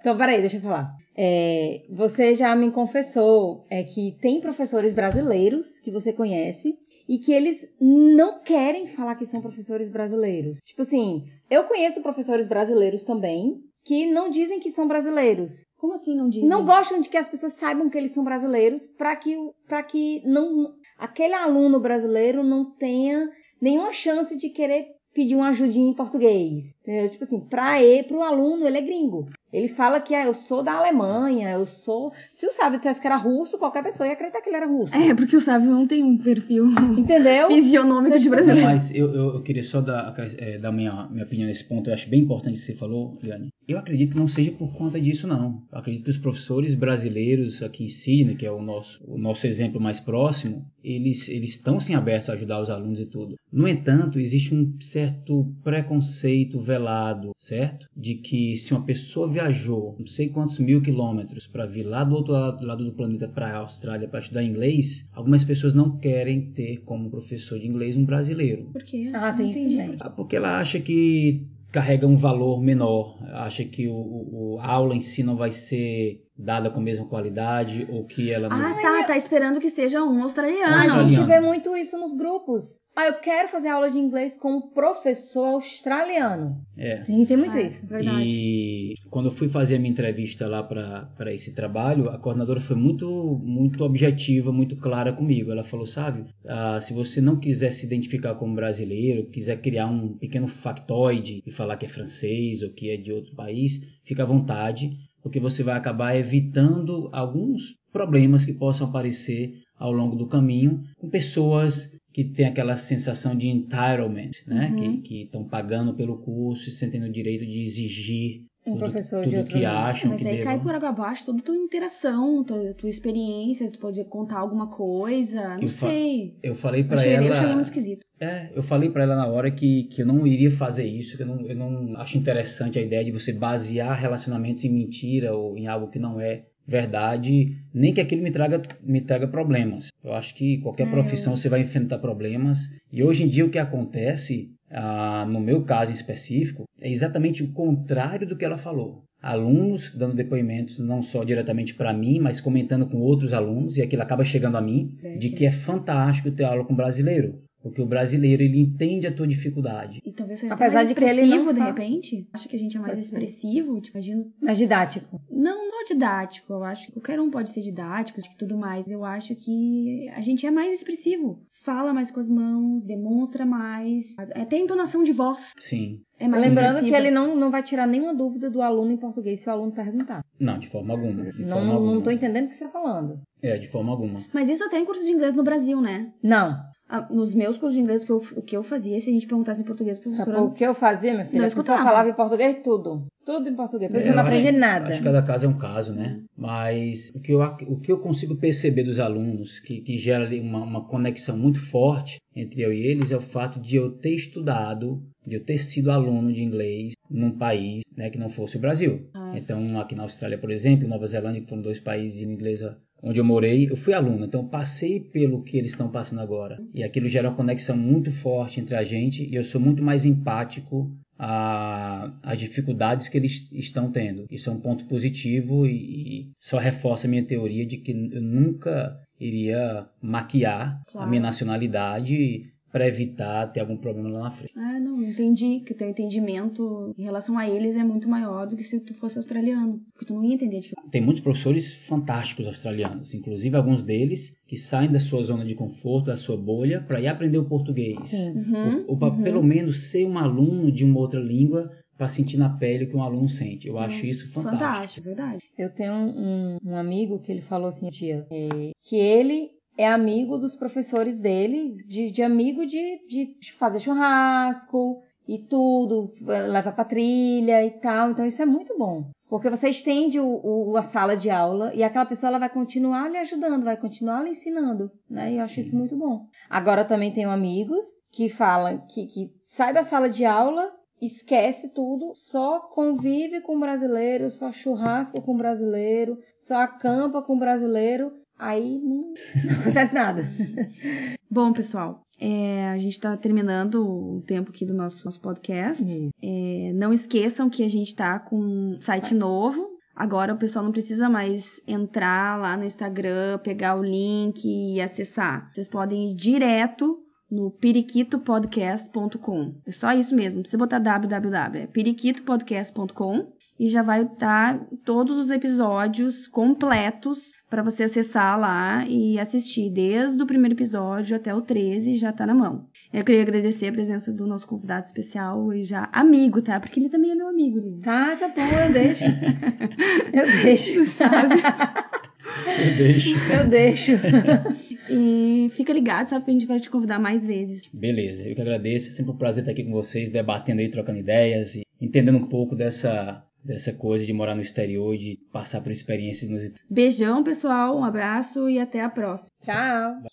Então, peraí, deixa eu falar. É, você já me confessou é, que tem professores brasileiros que você conhece e que eles não querem falar que são professores brasileiros. Tipo assim, eu conheço professores brasileiros também que não dizem que são brasileiros. Como assim não dizem? Não gostam de que as pessoas saibam que eles são brasileiros para que, para que não, aquele aluno brasileiro não tenha nenhuma chance de querer pedir uma ajudinha em português. Entendeu? Tipo assim, para ele, pro aluno, ele é gringo. Ele fala que ah, eu sou da Alemanha, eu sou. Se o Sábio dissesse que era russo, qualquer pessoa ia acreditar que ele era russo. É, porque o Sábio não tem um perfil Entendeu? fisionômico de Então, brasileiro. Mas eu, eu, eu queria só dar, é, dar minha, minha opinião nesse ponto. Eu acho bem importante o que você falou, Liane. Eu acredito que não seja por conta disso, não. Eu acredito que os professores brasileiros aqui em Sydney, que é o nosso, o nosso exemplo mais próximo, eles, eles estão sim abertos a ajudar os alunos e tudo. No entanto, existe um certo preconceito velado, certo? De que se uma pessoa viajou não sei quantos mil quilômetros para vir lá do outro lado, lado do planeta para a Austrália para estudar inglês, algumas pessoas não querem ter como professor de inglês um brasileiro. Por quê? Ah, tem isso também. Ah, Porque ela acha que carrega um valor menor, acha que o, o- a aula em si não vai ser dada com a mesma qualidade ou que ela não. Ah, tá, tá esperando que seja um australiano. A Australiano. gente vê muito isso nos grupos. Ah, eu quero fazer aula de inglês com um professor australiano. É. Tem, tem muito Ah, isso. Verdade. E quando eu fui fazer a minha entrevista lá para esse trabalho, a coordenadora foi muito muito objetiva, muito clara comigo. Ela falou, sabe, ah, se você não quiser se identificar como brasileiro, quiser criar um pequeno factoide e falar que é francês ou que é de outro país, fica à vontade, porque você vai acabar evitando alguns problemas que possam aparecer ao longo do caminho com pessoas que têm aquela sensação de entitlement, né? Uhum. Que estão pagando pelo curso e sentem o direito de exigir Um tudo, professor de tudo outro que nível. acham Mas que aí cai por água abaixo toda a tua interação, tua, tua experiência, tu pode contar alguma coisa, não Eu sei. Eu falei para ela. eu achei muito esquisito. É, eu falei para ela na hora que, que eu não iria fazer isso, que eu não, eu não acho interessante a ideia de você basear relacionamentos em mentira ou em algo que não é verdade, nem que aquilo me traga, me traga problemas. Eu acho que qualquer É, profissão você vai enfrentar problemas. E hoje em dia o que acontece, ah, no meu caso em específico, é exatamente o contrário do que ela falou. Alunos dando depoimentos não só diretamente para mim, mas comentando com outros alunos, e aquilo acaba chegando a mim, de que é fantástico ter aula com brasileiro. Porque o brasileiro, ele entende a tua dificuldade. E talvez seja Apesar mais de que ele expressivo, não de repente. Acho que a gente é mais Pode ser. expressivo, tipo, imagino. Mais didático. Não didático. Eu acho que qualquer um pode ser didático e tudo mais. Eu acho que a gente é mais expressivo. Fala mais com as mãos, demonstra mais. Até entonação de voz Sim. é mais Lembrando que ele não, não vai tirar nenhuma dúvida do aluno em português se o aluno perguntar. Não, de forma alguma. De Não, forma alguma. não tô entendendo o que você tá falando. É, de forma alguma. Mas isso até em curso de inglês no Brasil, né? Não. Ah, Nos meus cursos de inglês, o que eu, o que eu fazia, se a gente perguntasse em português, professora... O que eu fazia, minha filha? Não a pessoa escutava. falava em português tudo. Tudo em português. Eu Eu não aprendi acho- nada. Acho que cada caso é um caso, né? Mas o que eu, o que eu consigo perceber dos alunos, que, que gera uma, uma conexão muito forte entre eu e eles, é o fato de eu ter estudado, de eu ter sido aluno de inglês num país né, que não fosse o Brasil. Ah. Então, aqui na Austrália, por exemplo, Nova Zelândia, que foram dois países em inglês onde eu morei, eu fui aluno, então passei pelo que eles estão passando agora. E aquilo gera uma conexão muito forte entre a gente e eu sou muito mais empático às dificuldades que eles estão tendo. Isso é um ponto positivo e, e só reforça a minha teoria de que eu nunca iria maquiar Claro. a minha nacionalidade para evitar ter algum problema lá na frente. Ah, não, entendi que o teu entendimento em relação a eles é muito maior do que se tu fosse australiano. Porque tu não ia entender a diferença. Tem muitos professores fantásticos australianos, inclusive alguns deles que saem da sua zona de conforto, da sua bolha, para ir aprender o português. Sim. Uhum, Ou, para uhum. pelo menos ser um aluno de uma outra língua para sentir na pele o que um aluno sente. Eu acho isso fantástico. Fantástico, verdade. Eu tenho um, um amigo que ele falou assim um dia, é, que ele é amigo dos professores dele, de, de amigo de, de fazer churrasco e tudo, leva pra trilha e tal. Então isso é muito bom. Porque você estende o, o- a sala de aula e aquela pessoa ela vai continuar lhe ajudando, vai continuar lhe ensinando, né? E eu acho isso muito bom. Agora também tenho amigos que falam que, que sai da sala de aula esquece tudo, só convive com brasileiro, só churrasco com brasileiro, só acampa com brasileiro, aí não, não acontece nada. Bom, pessoal, é, a gente tá terminando o tempo aqui do nosso, nosso podcast. É, não esqueçam que a gente tá com um site novo. Agora o pessoal não precisa mais entrar lá no Instagram, pegar o link e acessar. Vocês podem ir direto no periquitopodcast.com. É só isso mesmo, não precisa botar www, é periquitopodcast.com e já vai estar todos os episódios completos para você acessar lá e assistir desde o primeiro episódio até o 13, já tá na mão. Eu queria agradecer a presença do nosso convidado especial e já amigo, tá? Porque ele também é meu amigo, Lili. Tá, tá bom, eu deixo. Eu deixo, sabe? Eu deixo. Eu deixo. E fica ligado, sabe? Que a gente vai te convidar mais vezes. Beleza, eu que agradeço. É sempre um prazer estar aqui com vocês, debatendo aí, trocando ideias e entendendo um pouco dessa, dessa coisa de morar no exterior e de passar por experiências inusitadas. Beijão, pessoal. Um abraço e até a próxima. Tchau.